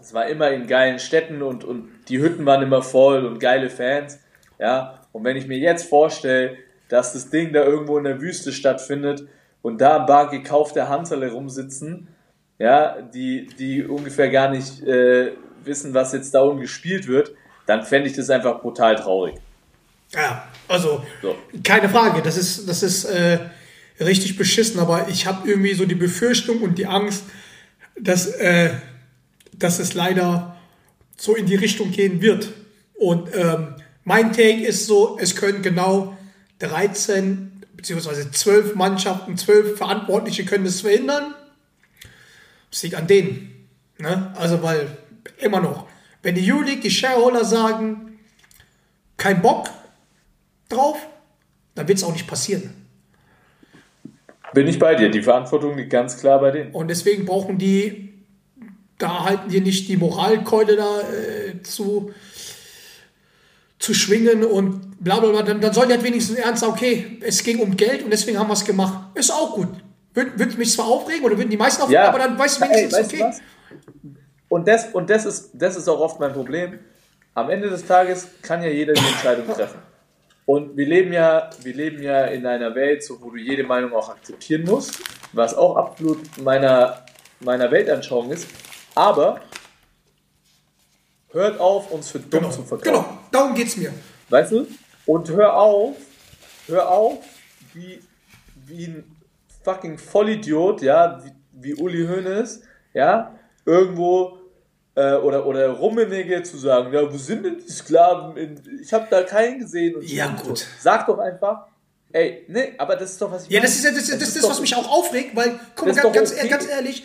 es war immer in geilen Städten und, und die Hütten waren immer voll und geile Fans. Ja, und wenn ich mir jetzt vorstelle, dass das Ding da irgendwo in der Wüste stattfindet und da ein paar gekaufte Hanserle rumsitzen, ja, die, die ungefähr gar nicht äh, wissen, was jetzt da unten gespielt wird, dann fände ich das einfach brutal traurig. Ja, also So. keine Frage, das ist, das ist äh, richtig beschissen, aber ich habe irgendwie so die Befürchtung und die Angst, dass, äh, dass es leider so in die Richtung gehen wird. Und ähm, mein Take ist so, es können genau 13 beziehungsweise 12 Mannschaften, 12 Verantwortliche können das verhindern. Es liegt an denen. Ne? Also, weil immer noch, wenn die Euroleague, die Shareholder sagen, kein Bock drauf, dann wird es auch nicht passieren. Bin ich bei dir. Die Verantwortung liegt ganz klar bei denen. Und deswegen brauchen die, da halten die nicht die Moralkeule da äh, zu, zu schwingen und bla bla bla. Dann, dann sollen die halt wenigstens ernst sagen, okay, es ging um Geld und deswegen haben wir es gemacht. Ist auch gut. Würde würd mich zwar aufregen oder würden die meisten aufregen, Ja, aber dann weißt du Ey, wenigstens, weißt du okay. was? Und, das, und das, ist, das ist auch oft mein Problem. Am Ende des Tages kann ja jeder die Entscheidung treffen. Und wir leben ja, wir leben ja in einer Welt, so, wo du jede Meinung auch akzeptieren musst, was auch absolut meiner, meiner Weltanschauung ist. Aber hört auf, uns für dumm Genau, zu verkaufen. genau, darum geht es mir. Weißt du? Und hör auf, hör auf, wie, wie ein fucking Vollidiot, ja, wie, wie Uli Hoeneß, ja, irgendwo äh, oder, oder Rummenigge zu sagen, ja, wo sind denn die Sklaven? In, ich habe da keinen gesehen. Und so Ja, so. gut. Sag doch einfach, ey, nee, aber das ist doch, was ich Ja, meine. das ist ja das, das, das, ist, doch- was mich auch aufregt, weil, guck mal, Das ganz, okay. ganz ehrlich,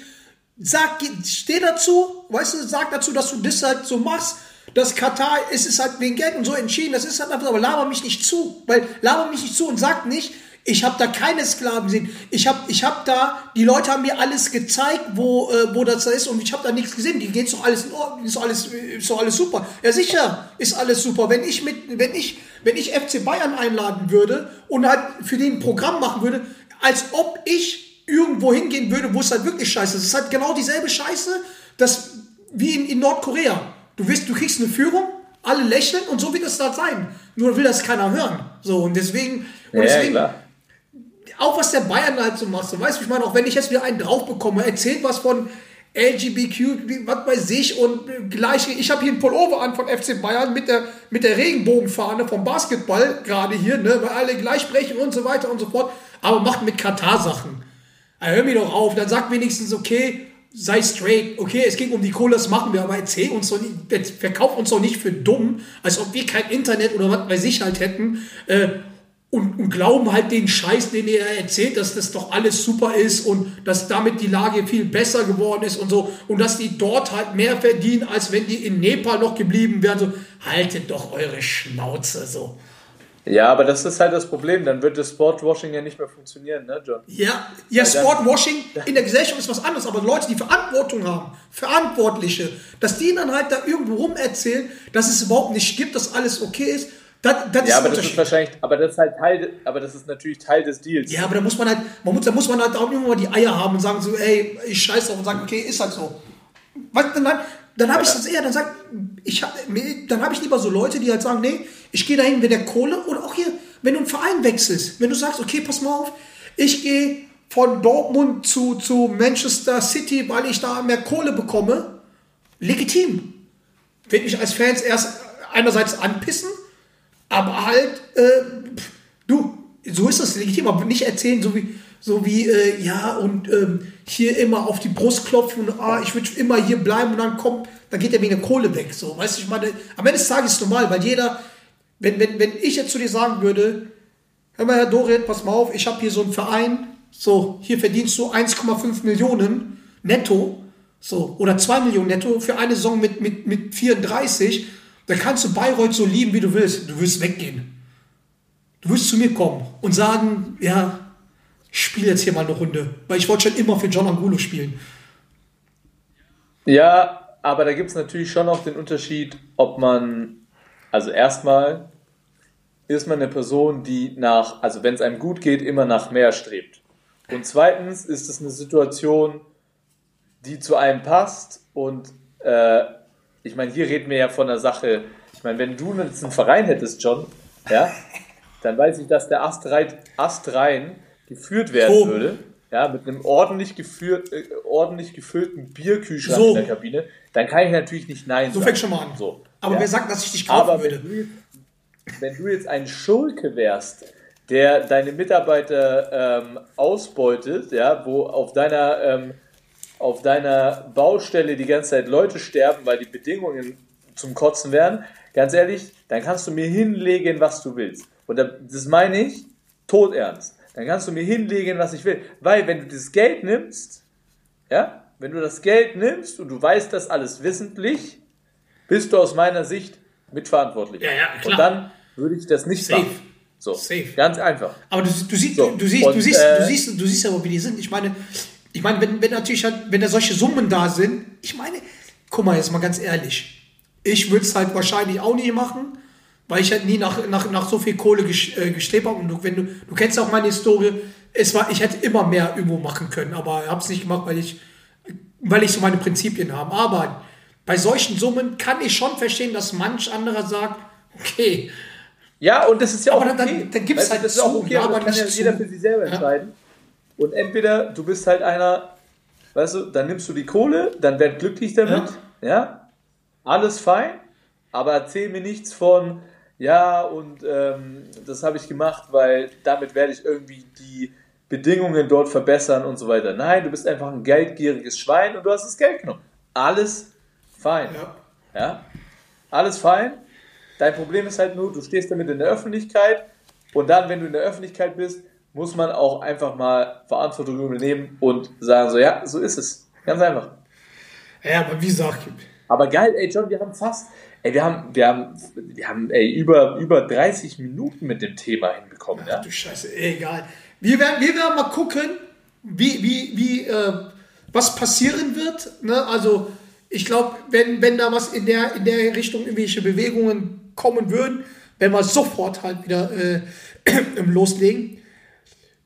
sag, steh dazu, weißt du, sag dazu, dass du das halt so machst. Das Katar ist es halt wegen Geld und so entschieden, das ist halt einfach, aber laber mich nicht zu, weil laber mich nicht zu und sag nicht, Ich habe da keine Sklaven gesehen. Ich habe ich hab da, die Leute haben mir alles gezeigt, wo, äh, wo das da ist und ich habe da nichts gesehen. Die geht doch alles in Ordnung, ist doch alles, ist doch alles super. Ja sicher, ist alles super. Wenn ich mit, wenn ich, wenn ich FC Bayern einladen würde und halt für den ein Programm machen würde, als ob ich irgendwo hingehen würde, wo es halt wirklich scheiße ist. Es ist halt genau dieselbe Scheiße, das, wie in, in Nordkorea. Du wirst, du kriegst eine Führung, alle lächeln und so wird es da sein. Nur will das keiner hören. So, und deswegen, und Ja, deswegen klar. Auch was der Bayern halt so macht, so weißt du, ich meine, auch wenn ich jetzt wieder einen drauf bekomme, erzählt was von LGBTQ, was weiß ich, und gleiche, ich habe hier einen Pullover an von FC Bayern mit der, mit der Regenbogenfahne vom Basketball, gerade hier, ne, weil alle gleich sprechen und so weiter und so fort, aber macht mit Katar Sachen. Also hör mir doch auf, dann sag wenigstens, okay, sei straight, okay, es ging um die Kohle, das machen wir, aber erzähl uns doch nicht, verkauf uns doch nicht für dumm, als ob wir kein Internet oder was weiß ich halt hätten, äh, und, und glauben halt den Scheiß, den er erzählt, dass das doch alles super ist und dass damit die Lage viel besser geworden ist und so und dass die dort halt mehr verdienen, als wenn die in Nepal noch geblieben wären. So, haltet doch eure Schnauze so. Ja, aber das ist halt das Problem. Dann wird das Sportwashing ja nicht mehr funktionieren, ne, John? Ja, ja, Sportwashing in der Gesellschaft ist was anderes, aber Leute, die Verantwortung haben, Verantwortliche, dass die dann halt da irgendwo rum erzählen, dass es überhaupt nicht gibt, dass alles okay ist, das, das Ja, aber das ist wahrscheinlich, aber das ist halt Teil, aber das ist natürlich Teil des Deals. Ja, aber da muss man halt, man muss, da muss man halt auch immer mal die Eier haben und sagen so, ey, ich scheiß drauf und sagen, okay, ist halt so. Was, dann dann, dann habe ich das eher, dann sag, ich dann habe ich lieber so Leute, die halt sagen, nee, ich gehe dahin, wenn der Kohle oder auch hier, wenn du einen Verein wechselst, wenn du sagst, okay, pass mal auf, ich gehe von Dortmund zu, zu Manchester City, weil ich da mehr Kohle bekomme, legitim. Wird mich als Fans erst einerseits anpissen, aber halt, äh, pff, du, so ist das legitim, aber nicht erzählen, so wie, so wie, äh, ja, und ähm, hier immer auf die Brust klopfen und ah, ich würde immer hier bleiben und dann kommt, dann geht er wegen der Kohle weg. So, weißt du, ich meine, am Ende des Tages ist es normal, weil jeder, wenn, wenn, wenn ich jetzt zu dir sagen würde, hör mal, Herr Dorit, pass mal auf, ich habe hier so einen Verein, so, hier verdienst du 1,5 Millionen netto, so, oder 2 Millionen netto für eine Saison mit, mit, mit 34, dann kannst du Bayreuth so lieben, wie du willst. Du wirst weggehen. Du wirst zu mir kommen und sagen, ja, ich spiele jetzt hier mal eine Runde, weil ich wollte schon immer für John Angulo spielen. Ja, aber da gibt es natürlich schon auch den Unterschied, ob man, also erstmal ist man eine Person, die nach, also wenn es einem gut geht, immer nach mehr strebt. Und zweitens ist es eine Situation, die zu einem passt und äh, ich meine, hier reden wir ja von einer Sache, ich meine, wenn du jetzt einen Verein hättest, John, ja, dann weiß ich, dass der Astrein, Astrein geführt werden So. würde, ja, mit einem ordentlich, geführt, äh, ordentlich gefüllten Bierkühlschrank So. in der Kabine, dann kann ich natürlich nicht Nein So sagen. fängt schon mal an. So, Aber ja. wer sagt, dass ich dich kaufen Aber würde? wenn du, jetzt, wenn du jetzt ein Schurke wärst, der deine Mitarbeiter ähm, ausbeutet, ja, wo auf deiner, ähm, auf deiner Baustelle die ganze Zeit Leute sterben, weil die Bedingungen zum Kotzen wären, ganz ehrlich, dann kannst du mir hinlegen, was du willst. Und da- das meine ich todernst. Dann kannst du mir hinlegen, was ich will. Weil wenn du das Geld nimmst, ja, wenn du das Geld nimmst und du weißt das alles wissentlich, bist du aus meiner Sicht mitverantwortlich. Ja, ja, klar. Und dann würde ich das nicht Safe. machen. So, Safe. ganz einfach. Aber du, du, siehst, So, du, siehst, und, du, siehst, äh, du, siehst, du siehst aber, wie die sind. Ich meine, ich meine, wenn, wenn natürlich halt, wenn da solche Summen da sind, ich meine, guck mal, jetzt mal ganz ehrlich, ich würde es halt wahrscheinlich auch nie machen, weil ich halt nie nach, nach, nach so viel Kohle äh, gestrebt habe. Und du, wenn du, du kennst auch meine Historie, es war, ich hätte immer mehr irgendwo machen können, aber habe es nicht gemacht, weil ich, weil ich so meine Prinzipien habe. Aber bei solchen Summen kann ich schon verstehen, dass manch anderer sagt, okay, Ja, und das ist ja auch Aber dann- okay. dann- dann Weißt du, halt das ist auch zu, okay, ja, aber aber kann ja jeder für sich selber Ja. Und entweder du bist halt einer, weißt du, dann nimmst du die Kohle, dann werd glücklich damit, ja, alles fein, aber erzähl mir nichts von, ja, und ähm, das habe ich gemacht, weil damit werde ich irgendwie die Bedingungen dort verbessern und so weiter. Nein, du bist einfach ein geldgieriges Schwein und du hast das Geld genommen. Alles fein. Ja. Ja? Alles fein. Dein Problem ist halt nur, du stehst damit in der Öffentlichkeit und dann, wenn du in der Öffentlichkeit bist, muss man auch einfach mal Verantwortung übernehmen und sagen so, ja, so ist es. Ganz einfach. ja, aber wie gesagt, Aber geil, ey John, wir haben fast, Ey, wir haben, wir haben, wir haben ey, über, über 30 Minuten mit dem Thema hinbekommen. Ja? Du Scheiße, egal. Wir werden, wir werden mal gucken, wie, wie, wie, äh, was passieren wird. Ne? Also, ich glaube, wenn, wenn da was in der, in der Richtung irgendwelche Bewegungen kommen würden, werden wir sofort halt wieder äh, loslegen.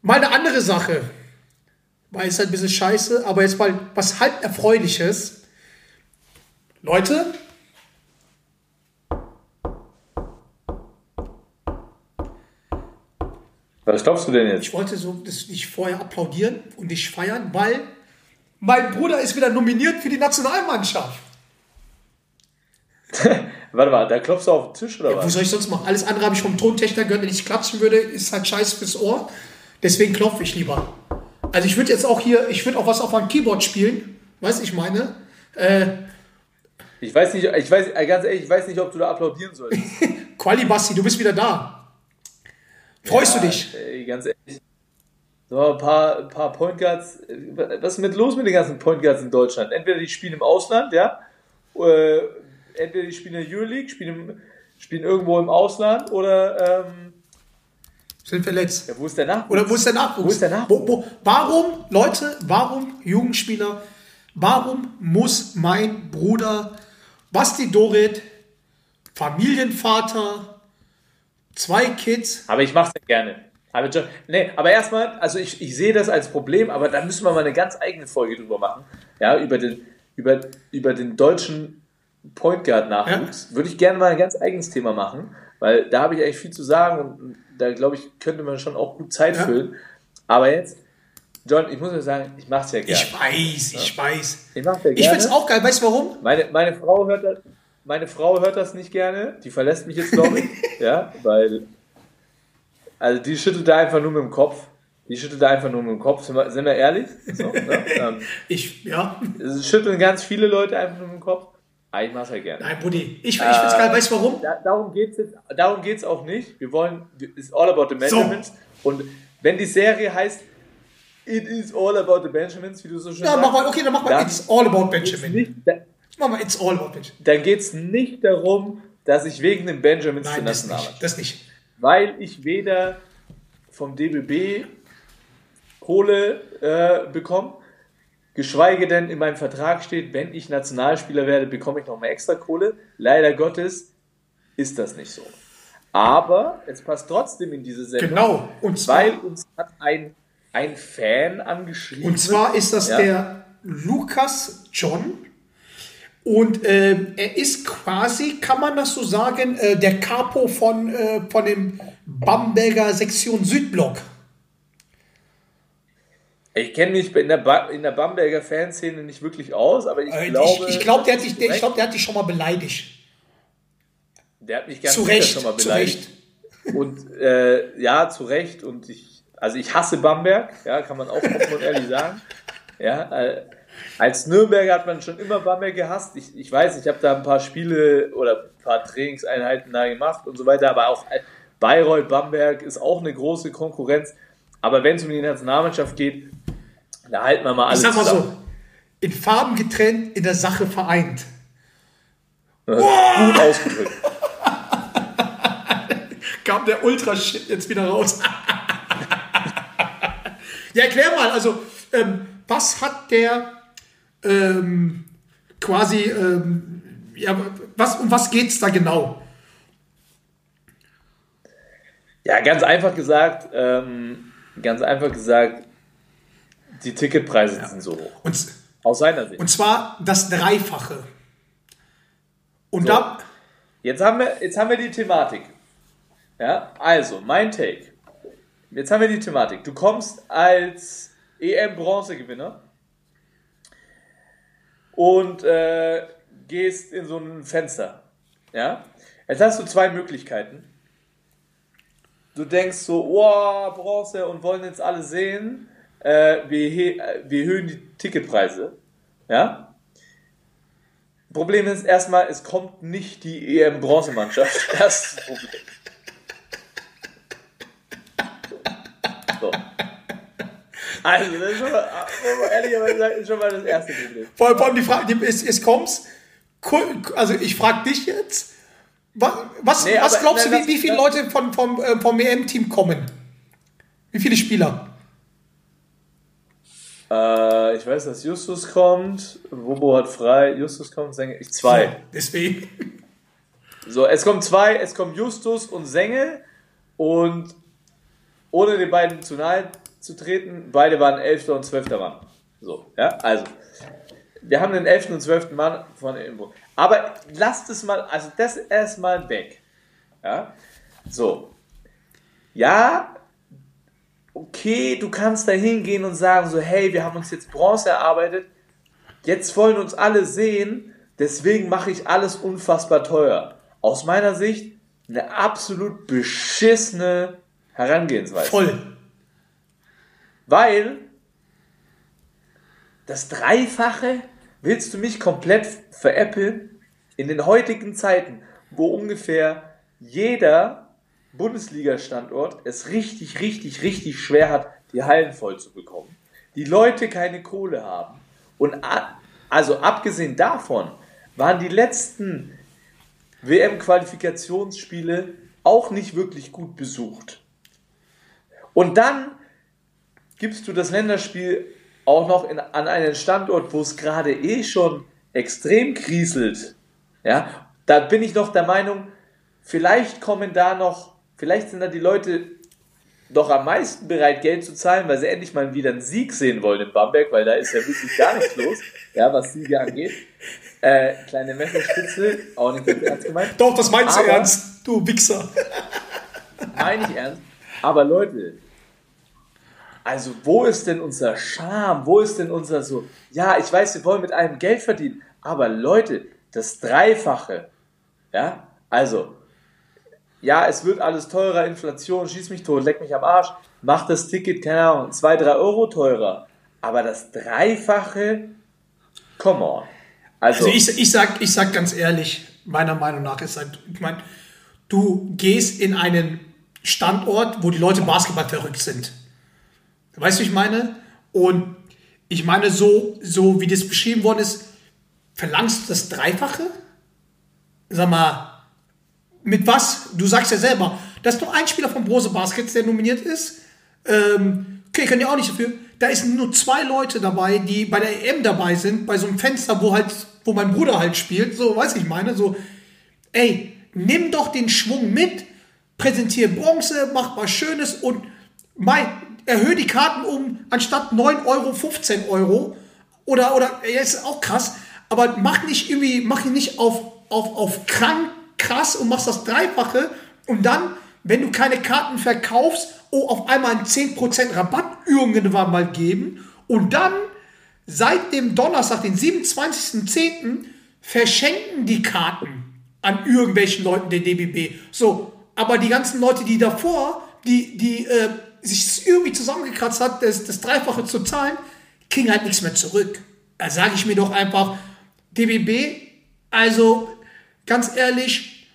Mal eine andere Sache. Weil es halt ein bisschen scheiße, aber jetzt mal was halb Erfreuliches. Leute, Was glaubst du denn jetzt? ich wollte so das nicht vorher applaudieren und dich feiern, weil mein Bruder ist wieder nominiert für die Nationalmannschaft. Warte mal, da klopfst du auf den Tisch oder Wo was? soll ich sonst machen? Alles andere habe ich vom Tontechniker gehört. Wenn ich klatschen würde, ist halt scheiße fürs Ohr. Deswegen klopfe ich lieber. Also ich würde jetzt auch hier, ich würde auch was auf meinem Keyboard spielen. Weißt du, ich meine? Äh, Ich weiß nicht, ich weiß, äh, ganz ehrlich, ich weiß nicht, ob du da applaudieren sollst. Quali Basti, du bist wieder da. Freust du dich? Ey, ganz ehrlich. So, ein paar, paar Point Guards. äh, Was ist mit los mit den ganzen Point Guards in Deutschland? Entweder die spielen im Ausland, ja. Äh, entweder die spielen in der Euroleague, spielen, im, spielen irgendwo im Ausland oder ähm, Sind verletzt. ja, wo ist der Nachwuchs? Oder wo ist der Nachwuchs? Wo ist der Nachwuchs? Wo, wo, warum, Leute, warum, Jugendspieler, warum muss mein Bruder Basti Dorit, Familienvater, zwei Kids, Aber ich mach's ja gerne. Aber, nee, aber erstmal, also ich, ich sehe das als Problem, aber da müssen wir mal eine ganz eigene Folge drüber machen. Ja, über den, über, über den deutschen Point Guard Nachwuchs. Würde ich gerne mal ein ganz eigenes Thema machen, weil da habe ich eigentlich viel zu sagen und da glaube ich, könnte man schon auch gut Zeit Ja. füllen. Aber jetzt, John, ich muss nur sagen, ich mach's ja gerne. ich weiß, ich weiß. Ich mach's ja Ich gerne. find's auch geil, weißt du warum? Meine, meine, Frau hört das, meine Frau hört das nicht gerne. Die verlässt mich jetzt, glaube ich. ja, weil. Also, die schüttelt da einfach nur mit dem Kopf. Die schüttelt da einfach nur mit dem Kopf. Sind wir, sind wir ehrlich? So, ne? ähm, Ich, ja. es schütteln ganz viele Leute einfach nur mit dem Kopf. Aber ich mach's halt gerne. Nein, Buddy, ich, ich find's geil, weißt du warum? Da, darum geht's jetzt, darum geht's auch nicht. Wir wollen, it's all about the Benjamins. Und wenn die Serie heißt, it is all about the Benjamins, wie du so schön Ja, sagst, mach mal, okay, dann mach mal dann It's All About geht's Benjamin. nicht, da, Mach mal It's All About Benjamin. dann geht es nicht darum, dass ich wegen den Benjamins Nein, das Nationalmannschaft, nicht. Das nicht. weil ich weder vom DBB Kohle äh, bekomme, geschweige denn in meinem Vertrag steht, wenn ich Nationalspieler werde, bekomme ich noch mal extra Kohle. Leider Gottes ist das nicht so. Aber es passt trotzdem in diese Sendung, Genau. Und zwar, weil uns hat ein, ein Fan angeschrieben. und zwar ist das Ja. der Lukas John. Und ähm, er ist quasi, kann man das so sagen, äh, der Capo von, äh, von dem Bamberger Sektion Südblock. Ich kenne mich in der, ba in der Bamberger Fanszene nicht wirklich aus, aber ich Äh, glaube... ich ich glaube, der, hat dich- der, ich glaub, der hat dich schon mal beleidigt. Der hat mich ganz Zu Recht, schon mal zu beleidigt. Und äh, ja, zu Recht. Und ich, also ich hasse Bamberg, ja, kann man auch offen und ehrlich sagen. Ja, äh, als Nürnberger hat man schon immer Bamberg gehasst. Ich, ich weiß, ich habe da ein paar Spiele oder ein paar Trainingseinheiten da gemacht und so weiter, aber auch äh, Bayreuth, Bamberg ist auch eine große Konkurrenz. Aber wenn es um die Nationalmannschaft geht, da halten wir mal Ich alles sag mal zusammen. so, in Farben getrennt, in der Sache vereint. Gut ausgedrückt. kam der Ultra-Shit jetzt wieder raus. ja, erklär mal, also, ähm, was hat der ähm, quasi, ähm, ja, was, um was geht's da genau? Ja, ganz einfach gesagt, ähm, ganz einfach gesagt, die Ticketpreise sind so hoch. Und, Aus seiner Sicht. und zwar das Dreifache. Und So. da, Jetzt haben wir, jetzt haben wir die Thematik. Ja, also, mein Take. Jetzt haben wir die Thematik. Du kommst als EM-Bronzegewinner und äh, gehst in so ein Fenster. Ja? Jetzt hast du zwei Möglichkeiten. Du denkst so, oh, Bronze und wollen jetzt alle sehen. Äh, wir, äh, wir erhöhen die Ticketpreise. Ja? Problem ist erstmal, es kommt nicht die EM-Bronzemannschaft. Das ist das Problem. So. Also, das ist schon mal, ehrlicherweise sagen, ist schon mal das erste Problem. vor, vor allem die Frage, es, es kommst, also ich frage dich jetzt, Was, was, Nee, was glaubst nein, du, das- wie, wie viele Leute von, vom, äh, vom EM-Team kommen? Wie viele Spieler? Äh, ich weiß, dass Justus kommt, Wobo hat frei, Justus kommt, Senge, ich zwei. So, deswegen. So, es kommen zwei, es kommen Justus und Senge und ohne den beiden zu nahe zu treten, beide waren 11. und 12. Mann. So, ja, also. Wir haben den 11. und 12. Mann von irgendwo. Aber lasst es mal, also das erstmal weg. Ja, so. Ja, okay, du kannst da hingehen und sagen so, hey, wir haben uns jetzt Bronze erarbeitet, jetzt wollen uns alle sehen, deswegen mache ich alles unfassbar teuer. Aus meiner Sicht eine absolut beschissene Herangehensweise. Voll. Weil das Dreifache willst du mich komplett veräppeln in den heutigen Zeiten, wo ungefähr jeder Bundesliga-Standort es richtig, richtig, richtig schwer hat, die Hallen voll zu bekommen. Die Leute keine Kohle haben. Und also abgesehen davon waren die letzten WM-Qualifikationsspiele auch nicht wirklich gut besucht. Und dann gibst du das Länderspiel auch noch in, an einen Standort, wo es gerade eh schon extrem kriselt. Ja, da bin ich noch der Meinung, vielleicht kommen da noch, vielleicht sind da die Leute doch am meisten bereit, Geld zu zahlen, weil sie endlich mal wieder einen Sieg sehen wollen in Bamberg, weil da ist ja wirklich gar nichts los, ja, was Siege angeht. Äh, kleine Messerspitze, auch nicht ernst gemeint. Doch, das meinst du Aber- ernst, du Wichser. Meine ich ernst. Aber Leute, also wo ist denn unser Charme? Wo ist denn unser so, ja, ich weiß, wir wollen mit einem Geld verdienen, aber Leute, das Dreifache, ja, also, ja, es wird alles teurer, Inflation, schieß mich tot, leck mich am Arsch, macht das Ticket, keine Ahnung, zwei, drei Euro teurer, aber das Dreifache, come on. Also, Also ich, ich, sag, ich sag ganz ehrlich, meiner Meinung nach ist halt, ich meine, du gehst in einen Standort, wo die Leute Basketball verrückt sind. Weißt du, ich meine? Und ich meine, so, so wie das beschrieben worden ist, verlangst du das Dreifache? Sag mal, mit was? Du sagst ja selber, dass nur ein Spieler vom Brose Baskets, der nominiert ist. Ähm, okay, können ja auch nicht dafür. Da sind nur zwei Leute dabei, die bei der EM dabei sind, bei so einem Fenster, wo halt, wo mein Bruder halt spielt. So, weiß ich meine, so, ey, nimm doch den Schwung mit, präsentiere Bronze, mach was Schönes und mein, erhöhe die Karten um, anstatt 9 Euro, 15 Euro. Oder, oder, ja, ist auch krass, aber mach nicht irgendwie, mach ihn nicht auf, auf, auf krank krass und machst das Dreifache und dann, wenn du keine Karten verkaufst, oh, auf einmal einen 10% Rabatt irgendwann mal geben und dann seit dem Donnerstag, den 27.10., verschenken die Karten an irgendwelchen Leuten der DBB. So, aber die ganzen Leute, die davor, die, die äh, sich irgendwie zusammengekratzt hat, das, das Dreifache zu zahlen, kriegen halt nichts mehr zurück. Da sage ich mir doch einfach, DBB, also ganz ehrlich,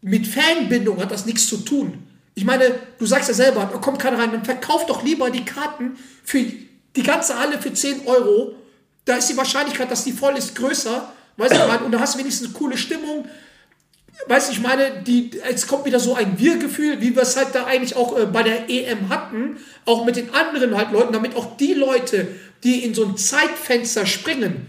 mit Fanbindung hat das nichts zu tun. Ich meine, du sagst ja selber, da kommt keiner rein, dann verkauf doch lieber die Karten für die ganze Halle für 10 Euro. Da ist die Wahrscheinlichkeit, dass die voll ist, größer. Weißt du, und da hast du wenigstens eine coole Stimmung. Weißt du, ich meine, die, es kommt wieder so ein Wir-Gefühl, wie wir es halt da eigentlich auch äh, bei der EM hatten, auch mit den anderen halt Leuten, damit auch die Leute, die in so ein Zeitfenster springen,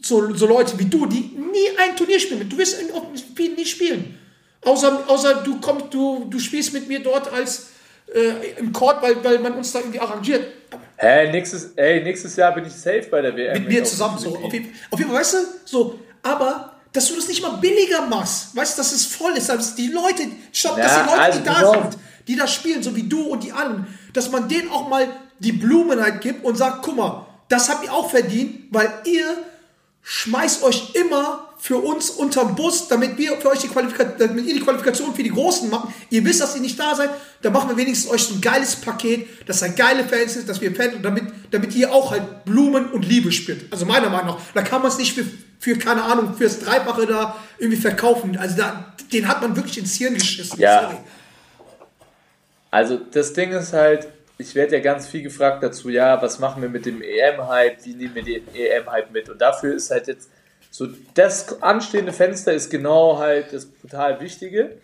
so, so Leute wie du, die nie ein Turnier spielen. Du wirst in, Spiel nie spielen. Außer, außer du kommst, du, du spielst mit mir dort als äh, im Court, weil, weil man uns da irgendwie arrangiert. hä, nächstes, ey, nächstes Jahr bin ich safe bei der WM. Mit mir zusammen. So, auf, jeden, auf jeden Fall, weißt du, so, aber dass du das nicht mal billiger machst, weißt du, dass es voll ist, dass die Leute, stopp, dass Ja, die Leute, also die da sind, die da spielen, so wie du und die anderen, dass man denen auch mal die Blumen halt gibt und sagt, guck mal, das habt ihr auch verdient, weil ihr schmeißt euch immer für uns unterm Bus, damit wir für euch die Qualifikation, damit ihr die Qualifikation für die Großen machen. Ihr wisst, dass ihr nicht da seid, dann machen wir wenigstens euch so ein geiles Paket, dass da geile Fans sind, dass wir Fans, damit, damit ihr auch halt Blumen und Liebe spürt. Also meiner Meinung nach, da kann man es nicht für, für, keine Ahnung, fürs Dreifache da irgendwie verkaufen. Also da, den hat man wirklich ins Hirn geschissen. Ja. Sorry. Also das Ding ist halt, ich werde ja ganz viel gefragt dazu, ja, was machen wir mit dem EM-Hype, wie nehmen wir den EM-Hype mit? Und dafür ist halt jetzt So, das anstehende Fenster ist genau halt das total Wichtige.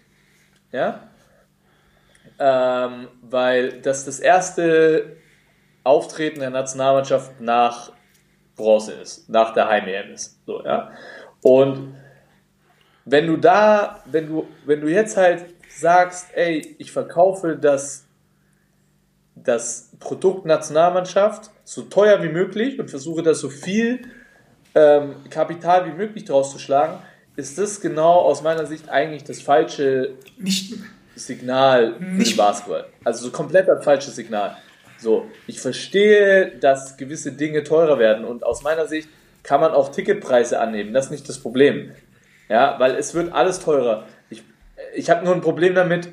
Ja. Ähm, weil das das erste Auftreten der Nationalmannschaft nach Bronze ist, nach der Heim-EM ist. So, ja. Und wenn du da, wenn du, wenn du jetzt halt sagst, ey, ich verkaufe das, das Produkt Nationalmannschaft so teuer wie möglich und versuche da so viel ähm, Kapital wie möglich draus zu schlagen, ist das genau aus meiner Sicht eigentlich das falsche Nicht, Signal für Nicht- den Basketball. Also so komplett das falsche Signal. So, ich verstehe, dass gewisse Dinge teurer werden und aus meiner Sicht kann man auch Ticketpreise annehmen. Das ist nicht das Problem. Ja, weil es wird alles teurer. Ich, ich habe nur ein Problem damit,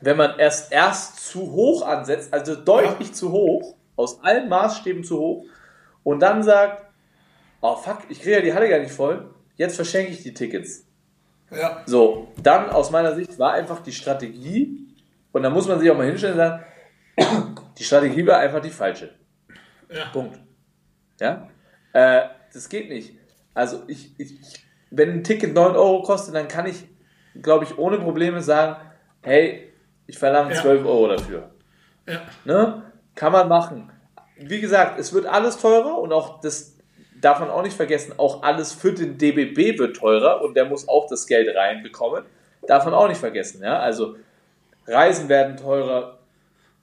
wenn man erst erst zu hoch ansetzt, also deutlich zu hoch, aus allen Maßstäben zu hoch, und dann sagt, oh fuck, ich kriege ja die Halle gar nicht voll, jetzt verschenke ich die Tickets. ja. So, dann aus meiner Sicht war einfach die Strategie, und da muss man sich auch mal hinstellen und sagen, die Strategie war einfach die falsche. Ja. Punkt. Ja? Äh, das geht nicht. Also, ich, ich, wenn ein Ticket 9 Euro kostet, dann kann ich, glaube ich, ohne Probleme sagen, hey, ich verlange Ja. 12 Euro dafür. Ja. Ne? Kann man machen. Wie gesagt, es wird alles teurer und auch das darf man auch nicht vergessen, auch alles für den DBB wird teurer und der muss auch das Geld reinbekommen. Darf man auch nicht vergessen. Ja? Also Reisen werden teurer,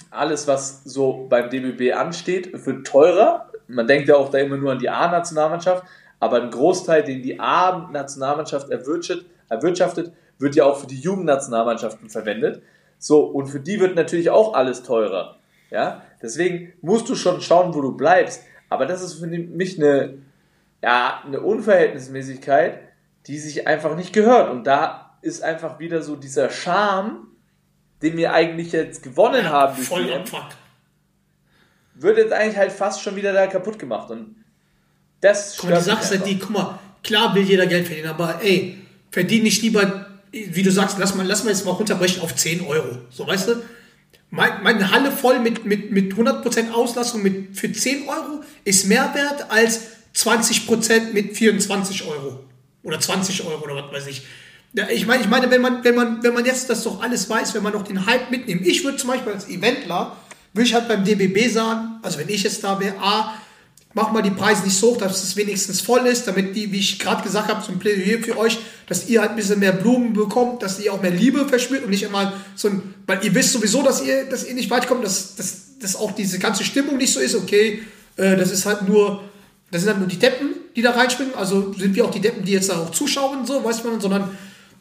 alles, was so beim DBB ansteht, wird teurer. Man denkt ja auch da immer nur an die A-Nationalmannschaft, aber ein Großteil, den die A-Nationalmannschaft erwirtschaftet, erwirtschaftet, wird ja auch für die Jugendnationalmannschaften verwendet. So, und für die wird natürlich auch alles teurer. Ja, deswegen musst du schon schauen, wo du bleibst. Aber das ist für mich eine, ja, eine Unverhältnismäßigkeit, die sich einfach nicht gehört. Und da ist einfach wieder so dieser Charme, den wir eigentlich jetzt gewonnen haben, durch Voll am Fuck. wird jetzt eigentlich halt fast schon wieder da kaputt gemacht. Und das Guck mal, die Sache ist ja die, guck mal, klar will jeder Geld verdienen, aber ey, verdien nicht lieber, wie du sagst, lass mal, lass mal jetzt mal runterbrechen auf 10 Euro. So, weißt du? Mein, meine Halle voll mit, mit, mit 100% Auslastung mit, für 10 Euro ist mehr wert als 20% mit 24 Euro. Oder 20 Euro oder was weiß ich. Ja, ich meine, ich meine, wenn man, wenn man, wenn man jetzt das doch alles weiß, wenn man noch den Hype mitnimmt. Ich würde zum Beispiel als Eventler, würde ich halt beim DBB sagen, also wenn ich jetzt da wäre, A, mach mal die Preise nicht so hoch, dass es wenigstens voll ist, damit die, wie ich gerade gesagt habe, zum Plädoyer für euch, dass ihr halt ein bisschen mehr Blumen bekommt, dass ihr auch mehr Liebe verspürt und nicht immer so ein, weil ihr wisst sowieso, dass ihr, dass ihr nicht weit kommt, dass, dass, dass auch diese ganze Stimmung nicht so ist, okay, äh, das ist halt nur, das sind halt nur die Deppen, die da reinspringen, also sind wir auch die Deppen, die jetzt da auch zuschauen so, weiß man, sondern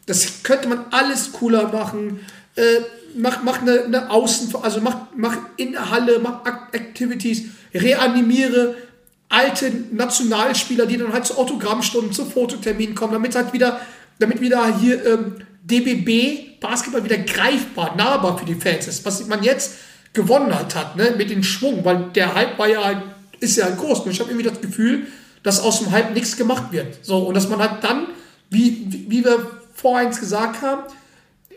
das könnte man alles cooler machen. Äh, mach, mach eine, eine Außen, also mach, mach in der Halle, mach Act- Activities, reanimiere alte Nationalspieler, die dann halt zu Autogrammstunden, zu Fototerminen kommen, damit halt wieder, damit wieder hier ähm, DBB Basketball wieder greifbar, nahbar für die Fans ist, was man jetzt gewonnen hat, hat ne, mit dem Schwung, weil der Hype war ja halt, ist ja halt groß. Und ich habe irgendwie das Gefühl, dass aus dem Hype nichts gemacht wird. So, und dass man halt dann, wie, wie, wie wir vorhin gesagt haben,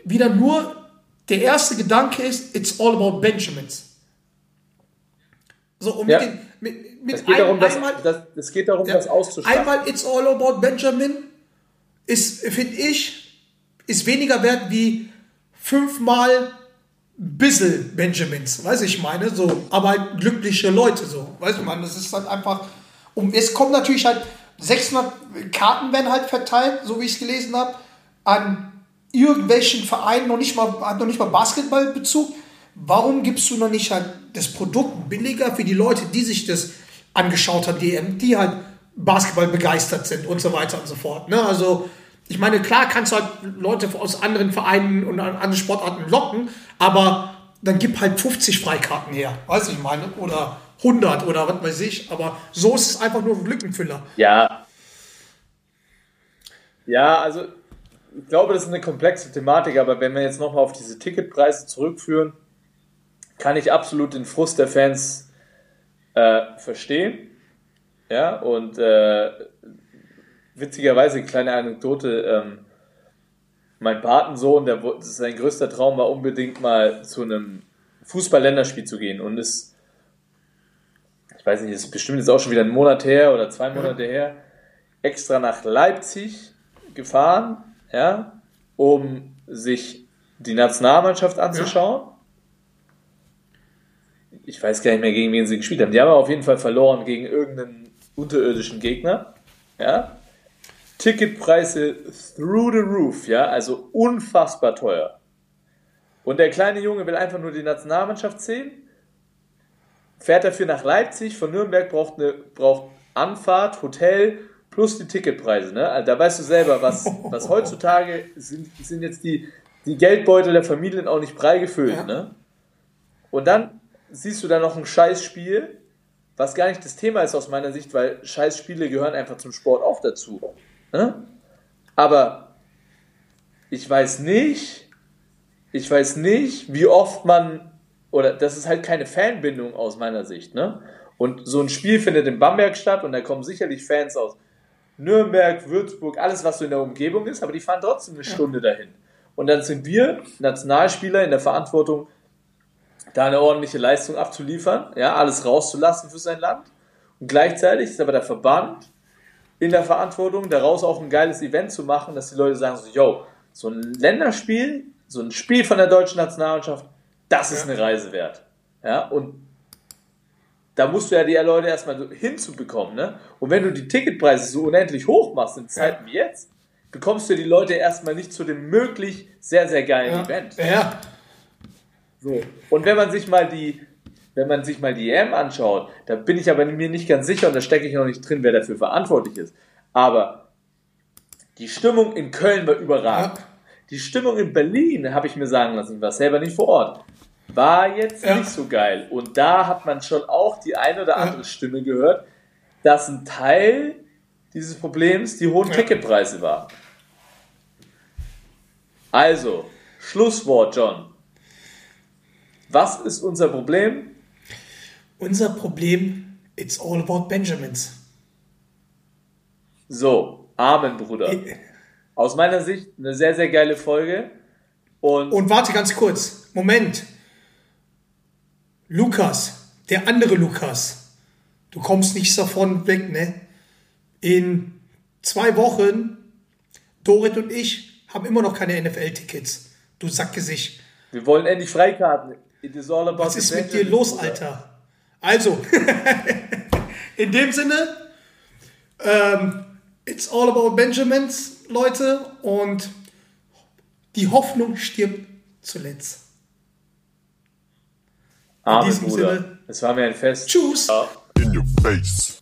wieder nur der erste Gedanke ist, it's all about Benjamins. So, und Ja. mit den, mit Es geht ein- darum, das, einmal, das, es geht darum, ja, das auszustatten. einmal It's All About Benjamin ist, finde ich, ist weniger wert wie fünfmal Bissel Benjamins, weiß ich meine, so, aber halt glückliche Leute, so, weiß ich meine, das ist halt einfach, und es kommen natürlich halt 600 Karten werden halt verteilt, so wie ich es gelesen habe, an irgendwelchen Vereinen, noch nicht mal, hat noch nicht mal Basketballbezug. Warum gibst du noch nicht halt das Produkt billiger für die Leute, die sich das angeschaut haben, die, halt Basketball begeistert sind und so weiter und so fort. Ne? Also, ich meine, klar kannst du halt Leute aus anderen Vereinen und an anderen Sportarten locken, aber dann gib halt 50 Freikarten her, weiß ich meine, oder 100 oder was weiß ich, aber so ist es einfach nur ein Lückenfüller. Ja. Ja, also ich glaube, das ist eine komplexe Thematik, aber wenn wir jetzt nochmal auf diese Ticketpreise zurückführen, kann ich absolut den Frust der Fans äh, verstehen. Ja, und äh, witzigerweise, kleine Anekdote, ähm, mein Patensohn, der, sein größter Traum war unbedingt mal zu einem Fußball-Länderspiel zu gehen und ist ich weiß nicht, ist bestimmt jetzt auch schon wieder ein Monat her oder zwei Monate her. extra nach Leipzig gefahren, ja, um sich die Nationalmannschaft anzuschauen. Ich weiß gar nicht mehr, gegen wen sie gespielt haben. Die haben auf jeden Fall verloren gegen irgendeinen unterirdischen Gegner. Ja. Ticketpreise through the roof, ja, also unfassbar teuer. Und der kleine Junge will einfach nur die Nationalmannschaft sehen, fährt dafür nach Leipzig, von Nürnberg braucht, eine, braucht Anfahrt, Hotel plus die Ticketpreise. Ne? Also da weißt du selber, was, was heutzutage sind, sind jetzt die, die Geldbeutel der Familien auch nicht prall gefüllt. Ja. Ne? Und dann siehst du da noch ein Scheißspiel, was gar nicht das Thema ist aus meiner Sicht, weil Scheißspiele gehören einfach zum Sport auch dazu. Ne? Aber ich weiß nicht, ich weiß nicht, wie oft man, oder das ist halt keine Fanbindung aus meiner Sicht, ne? Und so ein Spiel findet in Bamberg statt und da kommen sicherlich Fans aus Nürnberg, Würzburg, alles, was so in der Umgebung ist, aber die fahren trotzdem eine Stunde dahin. Und dann sind wir Nationalspieler in der Verantwortung, da eine ordentliche Leistung abzuliefern, ja, alles rauszulassen für sein Land. Und gleichzeitig ist aber der Verband in der Verantwortung, daraus auch ein geiles Event zu machen, dass die Leute sagen so, yo, so ein Länderspiel, so ein Spiel von der deutschen Nationalmannschaft, das ist eine Reise wert. Ja, und da musst du ja die Leute erstmal hinzubekommen, ne? Und wenn du die Ticketpreise so unendlich hoch machst in Zeiten wie jetzt, bekommst du die Leute erstmal nicht zu dem möglich sehr, sehr geilen Event. Ja, So. Und wenn man sich mal die, wenn man sich mal die EM anschaut, da bin ich aber mir nicht ganz sicher und da stecke ich noch nicht drin, wer dafür verantwortlich ist. Aber die Stimmung in Köln war überragend. Ja. Die Stimmung in Berlin, habe ich mir sagen lassen, ich war selber nicht vor Ort, war jetzt Ja. nicht so geil. Und da hat man schon auch die eine oder andere Stimme gehört, dass ein Teil dieses Problems die hohen Ja. Ticketpreise war. Also, Schlusswort, John. Was ist unser Problem? unser Problem, it's all about Benjamins. So, Amen, Bruder. Aus meiner Sicht eine sehr, sehr geile Folge. Und, Und warte ganz kurz, Moment. Lukas, der andere Lukas, du kommst nicht davon weg, ne? In zwei Wochen, Dorit und ich haben immer noch keine NFL-Tickets. Du Sackgesicht. wir wollen endlich Freikarten. It is all about Was ist mit dir los. Alter? Also, in dem Sinne, ähm, it's all about Benjamins, Leute, und die Hoffnung stirbt zuletzt. Amen, diesem Bruder. Sinne. Es war mir ein Fest. Tschüss. In your face.